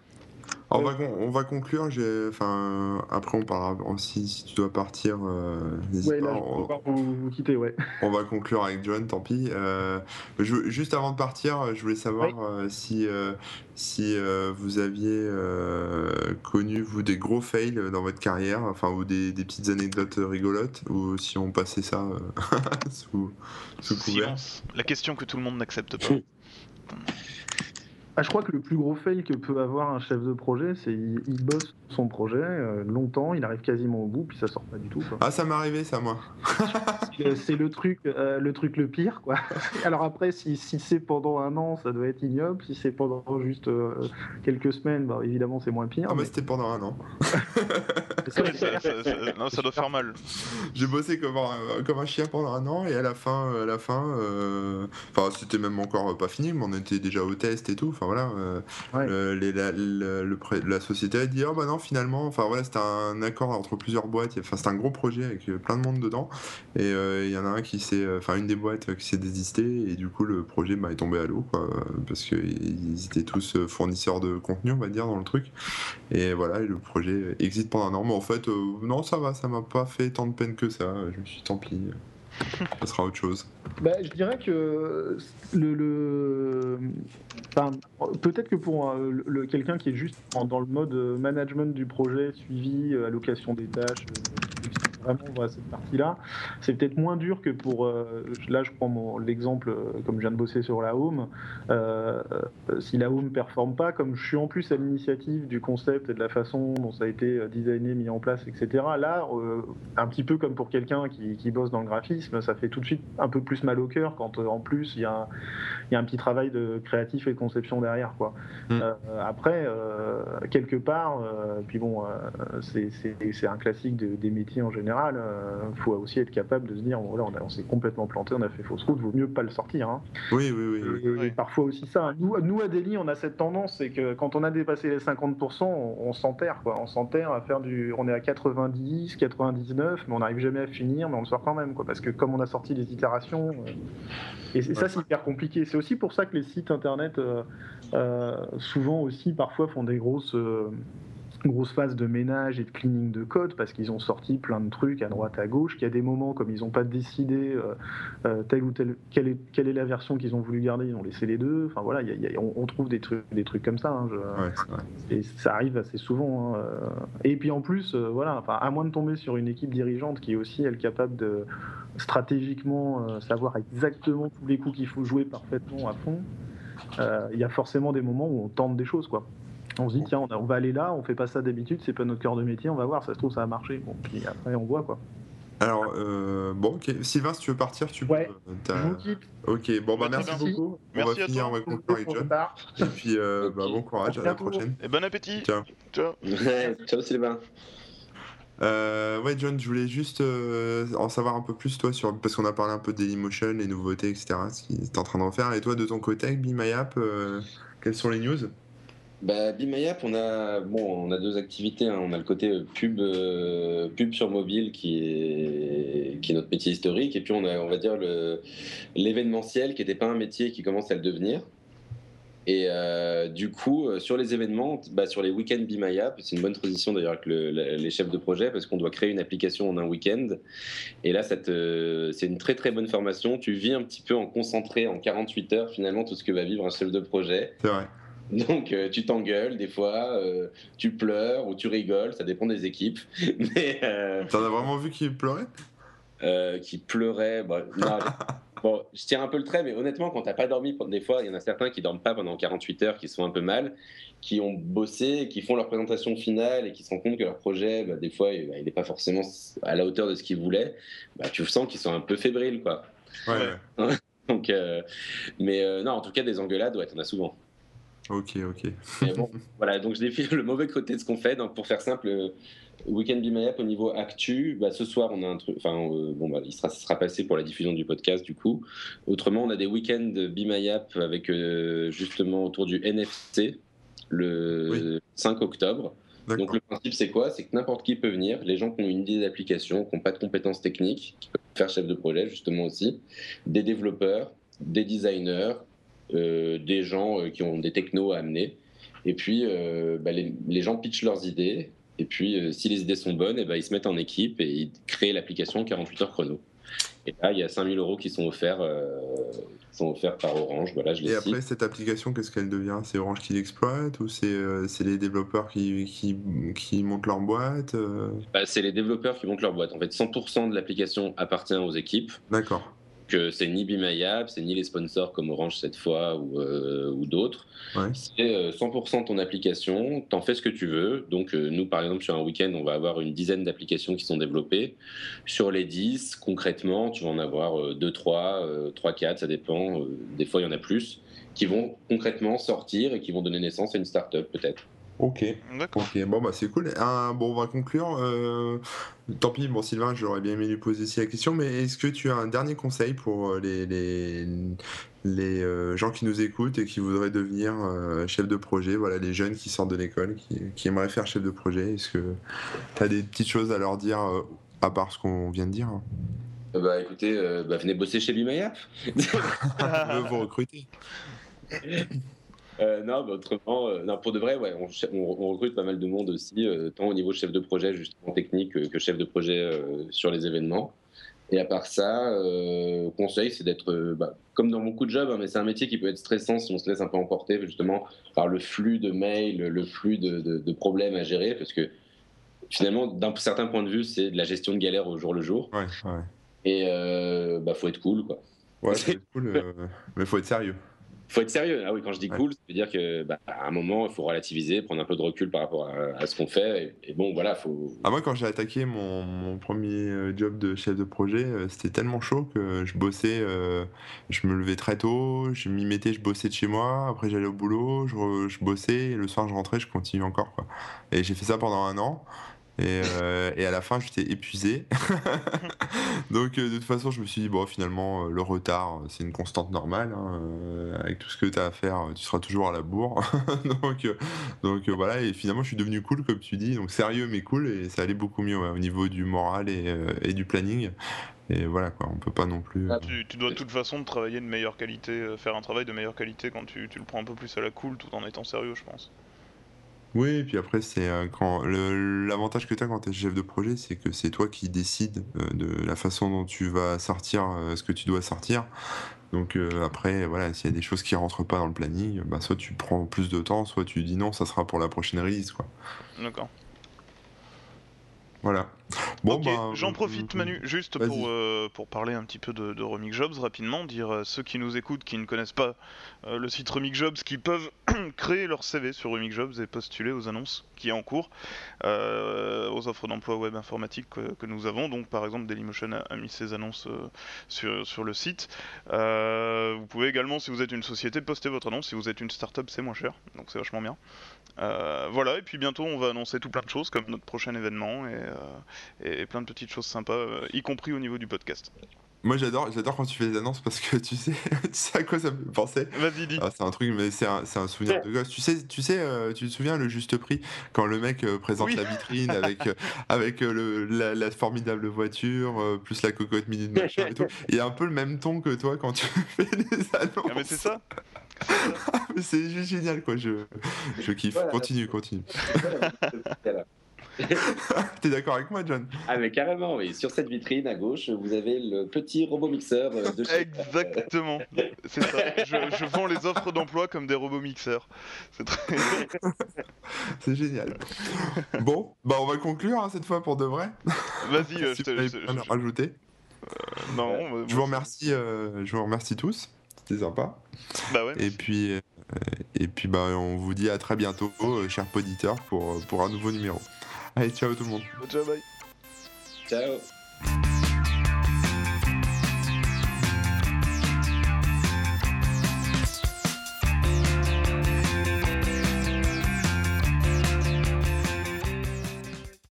A: on, va, on va conclure. Enfin, après, on parlera aussi si tu dois partir. Euh,
B: ouais, là, on, va vous, quitter, ouais.
A: On va conclure avec John, tant pis. Euh, juste avant de partir, je voulais savoir euh, si, si vous aviez connu, vous, des gros fails dans votre carrière, enfin, ou des, petites anecdotes rigolotes, ou si on passait ça sous, sous couvert.
D: La question que tout le monde n'accepte pas.
B: Ah, je crois que le plus gros fail que peut avoir un chef de projet, c'est il, bosse son projet euh, longtemps, il arrive quasiment au bout, puis ça sort pas du tout.
A: Ah, ça m'est arrivé, ça, moi.
B: c'est le truc, euh, le truc le pire, quoi. Alors après, si, si c'est pendant un an, ça doit être ignoble. Si c'est pendant juste euh, quelques semaines, bah, évidemment, c'est moins pire.
A: Ah, mais, c'était pendant un an.
D: ça, non, ça doit faire mal.
A: J'ai bossé comme un, comme un chien pendant un an, et à la fin, à la fin, enfin, c'était même encore pas fini, mais on était déjà au test et tout voilà, euh, la, société a dit oh bah non finalement, enfin voilà, c'était un accord entre plusieurs boîtes. Enfin c'était un gros projet avec euh, plein de monde dedans. Et euh, il y en a un qui s'est, enfin une des boîtes qui s'est désistée et du coup le projet bah, est tombé à l'eau parce qu'ils étaient tous fournisseurs de contenu on va dire dans le truc. Et voilà, le projet existe pendant un an. Mais en fait non ça va, ça m'a pas fait tant de peine que ça. Je me suis tant pis ça sera autre chose.
B: Bah, je dirais que le, peut-être que pour euh, quelqu'un qui est juste dans le mode management du projet, suivi, euh, allocation des tâches, vraiment cette partie-là. C'est peut-être moins dur que pour. Euh, là, je prends l'exemple, euh, comme je viens de bosser sur la home. Euh, si la home performe pas, comme je suis en plus à l'initiative du concept et de la façon dont ça a été designé, mis en place, etc. Là, un petit peu comme pour quelqu'un qui, bosse dans le graphisme, ça fait tout de suite un peu plus mal au cœur quand en plus il y, a un, petit travail de créatif et de conception derrière. Quoi. Mm. après, quelque part, puis bon, c'est un classique des métiers en général il euh, faut aussi être capable de se dire voilà, on, s'est complètement planté, on a fait fausse route, vaut mieux pas le sortir. Hein.
A: Oui, oui,
B: oui. Et, parfois aussi ça. Nous, nous, à Delhi, on a cette tendance, c'est que quand on a dépassé les 50%, on, s'enterre, quoi. On s'enterre à faire du. On est à 90, 99, mais on n'arrive jamais à finir, mais on le sort quand même, quoi. Parce que comme on a sorti des itérations. Euh, et, ça, c'est hyper compliqué. C'est aussi pour ça que les sites internet, euh, souvent aussi, parfois, font des grosses grosse phase de ménage et de cleaning de code parce qu'ils ont sorti plein de trucs à droite à gauche. Qu'il y a des moments comme ils n'ont pas décidé euh, euh, telle ou telle quelle est, quelle est la version qu'ils ont voulu garder ils ont laissé les deux. Enfin voilà on, trouve des trucs des trucs comme ça hein, et ça arrive assez souvent hein, euh. et puis en plus voilà enfin à moins de tomber sur une équipe dirigeante qui est aussi elle capable de stratégiquement savoir exactement tous les coups qu'il faut jouer parfaitement à fond il y a forcément des moments où on tente des choses quoi on se dit, tiens, on, va aller là, on fait pas ça d'habitude, c'est pas notre cœur de métier, on va voir, ça se trouve, ça a marché. Bon, puis après, on voit quoi.
A: Alors, euh, bon, ok. Sylvain, si tu veux partir, tu
B: peux. Ouais, je vous quitte.
A: Ok, bon, bah merci, beaucoup.
D: Merci
A: on va finir, on va conclure avec John. Et puis, euh, bah, bon courage, à la prochaine.
D: Et bon appétit.
A: Ciao.
C: Ciao. Ciao, Sylvain.
A: Euh, ouais, John, je voulais juste euh, en savoir un peu plus, toi, sur, parce qu'on a parlé un peu de Dailymotion, les nouveautés, etc., ce qu'ils est en train d'en faire. Et toi, de ton côté, avec Be My App, euh, quelles sont les news?
C: Bah, App, on a, bon, on a deux activités. Hein. On a le côté pub, pub sur mobile qui est, qui est notre métier historique. Et puis, on a, on va dire, l'événementiel qui n'était pas un métier qui commence à le devenir. Et euh, du coup, euh, sur les événements, bah, sur les week-ends App, c'est une bonne transition d'ailleurs avec les chefs de projet parce qu'on doit créer une application en un week-end. Et là, c'est une très très bonne formation. Tu vis un petit peu en concentré en 48 heures finalement tout ce que va vivre un chef de projet.
A: C'est vrai.
C: Donc euh, tu t'engueules des fois, tu pleures ou tu rigoles, ça dépend des équipes.
A: Mais t'en as vraiment vu qui pleurait?
C: Qui pleurait, bah, non, Bon, je tire un peu le trait, mais honnêtement, quand t'as pas dormi, des fois, il y en a certains qui dorment pas pendant 48 heures, qui sont un peu mal, qui ont bossé, qui font leur présentation finale et qui se rendent compte que leur projet, bah, des fois, il n'est pas forcément à la hauteur de ce qu'ils voulaient. Bah, tu sens qu'ils sont un peu fébriles, quoi.
A: Ouais.
C: Donc, euh, mais euh, non, en tout cas, des engueulades, ouais, t'en as souvent.
A: Ok, ok.
C: bon, voilà, donc je défile le mauvais côté de ce qu'on fait. Donc, pour faire simple, Weekend Be My App au niveau actu, bah, ce soir on a un truc, enfin euh, bon bah, il sera, sera passé pour la diffusion du podcast du coup. Autrement on a des week-ends Be My App avec euh, justement autour du NFC le 5 octobre. Donc le principe c'est quoi? C'est que n'importe qui peut venir, les gens qui ont une idée d'application, qui n'ont pas de compétences techniques, qui peuvent faire chef de projet justement aussi, des développeurs, des designers, euh, des gens qui ont des technos à amener. Et puis, bah, les, les, gens pitchent leurs idées et puis, euh, si les idées sont bonnes, et eh ben, ils se mettent en équipe et ils créent l'application 48 heures chrono. Et là, il y a 5000 euros qui sont offerts, euh, sont offerts par Orange. Voilà, je
A: et après, cette application, qu'est-ce qu'elle devient? C'est Orange qui l'exploite ou c'est euh, les développeurs qui, qui, qui, montent leur boîte
C: bah, C'est les développeurs qui montent leur boîte. En fait, 100% de l'application appartient aux équipes.
A: D'accord
C: c'est ni Bimayap, c'est ni les sponsors comme Orange cette fois ou, euh, d'autres. C'est 100% euh, ton application, t'en fais ce que tu veux. Donc euh, nous, par exemple, sur un week-end, on va avoir une dizaine d'applications qui sont développées. Sur les 10, concrètement, tu vas en avoir 2, 3, 3, 4, ça dépend. des fois, il y en a plus, qui vont concrètement sortir et qui vont donner naissance à une start-up peut-être.
A: Ok. Ok, bon, bah c'est cool. bon, on va conclure. Euh, tant pis, bon, Sylvain, j'aurais bien aimé lui poser aussi la question, mais est-ce que tu as un dernier conseil pour euh, les, les, les euh, gens qui nous écoutent et qui voudraient devenir chef de projet, voilà, les jeunes qui sortent de l'école, qui, qui, aimeraient faire chef de projet Est-ce que tu as des petites choses à leur dire à part ce qu'on vient de dire?
C: Bah écoutez, bah, venez bosser chez Bimayap.
A: vous recruter.
C: Euh, non, autrement, euh, non, pour de vrai, ouais, on, recrute pas mal de monde aussi, euh, tant au niveau chef de projet, justement technique, que chef de projet sur les événements. Et à part ça, conseil, c'est d'être, bah, comme dans beaucoup de jobs, hein, mais c'est un métier qui peut être stressant si on se laisse un peu emporter justement par le flux de mails, le flux de, problèmes à gérer, parce que finalement, d'un certain point de vue, c'est de la gestion de galère au jour le jour.
A: Ouais, ouais.
C: Et bah, faut être cool, quoi.
A: Ouais, faut être cool, mais faut être sérieux
C: faut être sérieux. Ah oui, quand je dis cool, ça veut dire que bah, à un moment, il faut relativiser, prendre un peu de recul par rapport à, ce qu'on fait. Et, bon, voilà, faut.
A: Ah, moi, quand j'ai attaqué mon, premier euh, job de chef de projet, euh, c'était tellement chaud que je bossais, euh, je me levais très tôt, je m'y mettais, je bossais de chez moi. Après, j'allais au boulot, je, je, bossais, et le soir, je rentrais, je continuais encore. Quoi. Et j'ai fait ça pendant un an. Euh, et, à la fin, j'étais épuisé. Donc, euh, de toute façon, je me suis dit, bon, finalement, euh, le retard, c'est une constante normale. Hein, avec tout ce que tu as à faire, tu seras toujours à la bourre. donc, donc voilà, et finalement, je suis devenu cool, comme tu dis. Donc, sérieux, mais cool. Et ça allait beaucoup mieux au niveau du moral et, du planning. Et voilà, quoi, on peut pas non plus.
D: Ah, tu, dois de toute façon travailler de meilleure qualité, faire un travail de meilleure qualité quand tu, tu le prends un peu plus à la cool tout en étant sérieux, je pense.
A: Oui, et puis après, c'est euh, quand l'avantage que tu as quand tu es chef de projet, c'est que c'est toi qui décides euh, de la façon dont tu vas sortir euh, ce que tu dois sortir. Donc après, voilà, s'il y a des choses qui rentrent pas dans le planning, bah, soit tu prends plus de temps, soit tu dis non, ça sera pour la prochaine release, quoi.
D: D'accord.
A: Voilà.
D: Bon, ok, ben, j'en profite Manu, juste pour, pour parler un petit peu de, de Remix Jobs rapidement, dire ceux qui nous écoutent, qui ne connaissent pas le site Remix Jobs, qui peuvent créer leur CV sur Remix Jobs et postuler aux annonces qui est en cours, aux offres d'emploi web informatique que, nous avons. Donc par exemple Dailymotion a, a mis ses annonces sur, sur le site. vous pouvez également, si vous êtes une société, poster votre annonce. Si vous êtes une startup, c'est moins cher, donc c'est vachement bien. Euh, voilà, et puis bientôt on va annoncer tout plein de choses comme notre prochain événement et, euh, plein de petites choses sympas, euh, y compris au niveau du podcast.
A: Moi j'adore, j'adore quand tu fais les annonces parce que tu sais, tu sais à quoi ça me fait penser.
D: Vas-y dis.
A: Ah, c'est un truc, mais c'est un, un, souvenir de gosse. Tu sais, tu sais, tu te souviens le juste prix quand le mec présente la vitrine avec avec le, la, formidable voiture plus la cocotte mini de machin et tout. Il y a un peu le même ton que toi quand tu fais annonces.
D: Ah mais c'est ça.
A: c'est juste génial, quoi. Je, je kiffe. continue, continue. T'es d'accord avec moi, John?
C: Ah, mais carrément, oui. Sur cette vitrine à gauche, vous avez le petit robot mixeur de
D: chez... Exactement, c'est ça. Je, vends les offres d'emploi comme des robots mixeurs. C'est très...
A: c'est génial. Bon, bah on va conclure hein, cette fois pour de vrai.
D: Vas-y,
A: euh, je te. rajouter.
D: Euh, non,
A: je vous remercie, euh, je vous remercie tous. C'était sympa.
D: Bah ouais.
A: Et puis, euh, et puis bah, on vous dit à très bientôt, euh, chers auditeurs, pour, pour un nouveau numéro. Allez, ciao tout le monde.
D: Ciao, bye.
C: Ciao.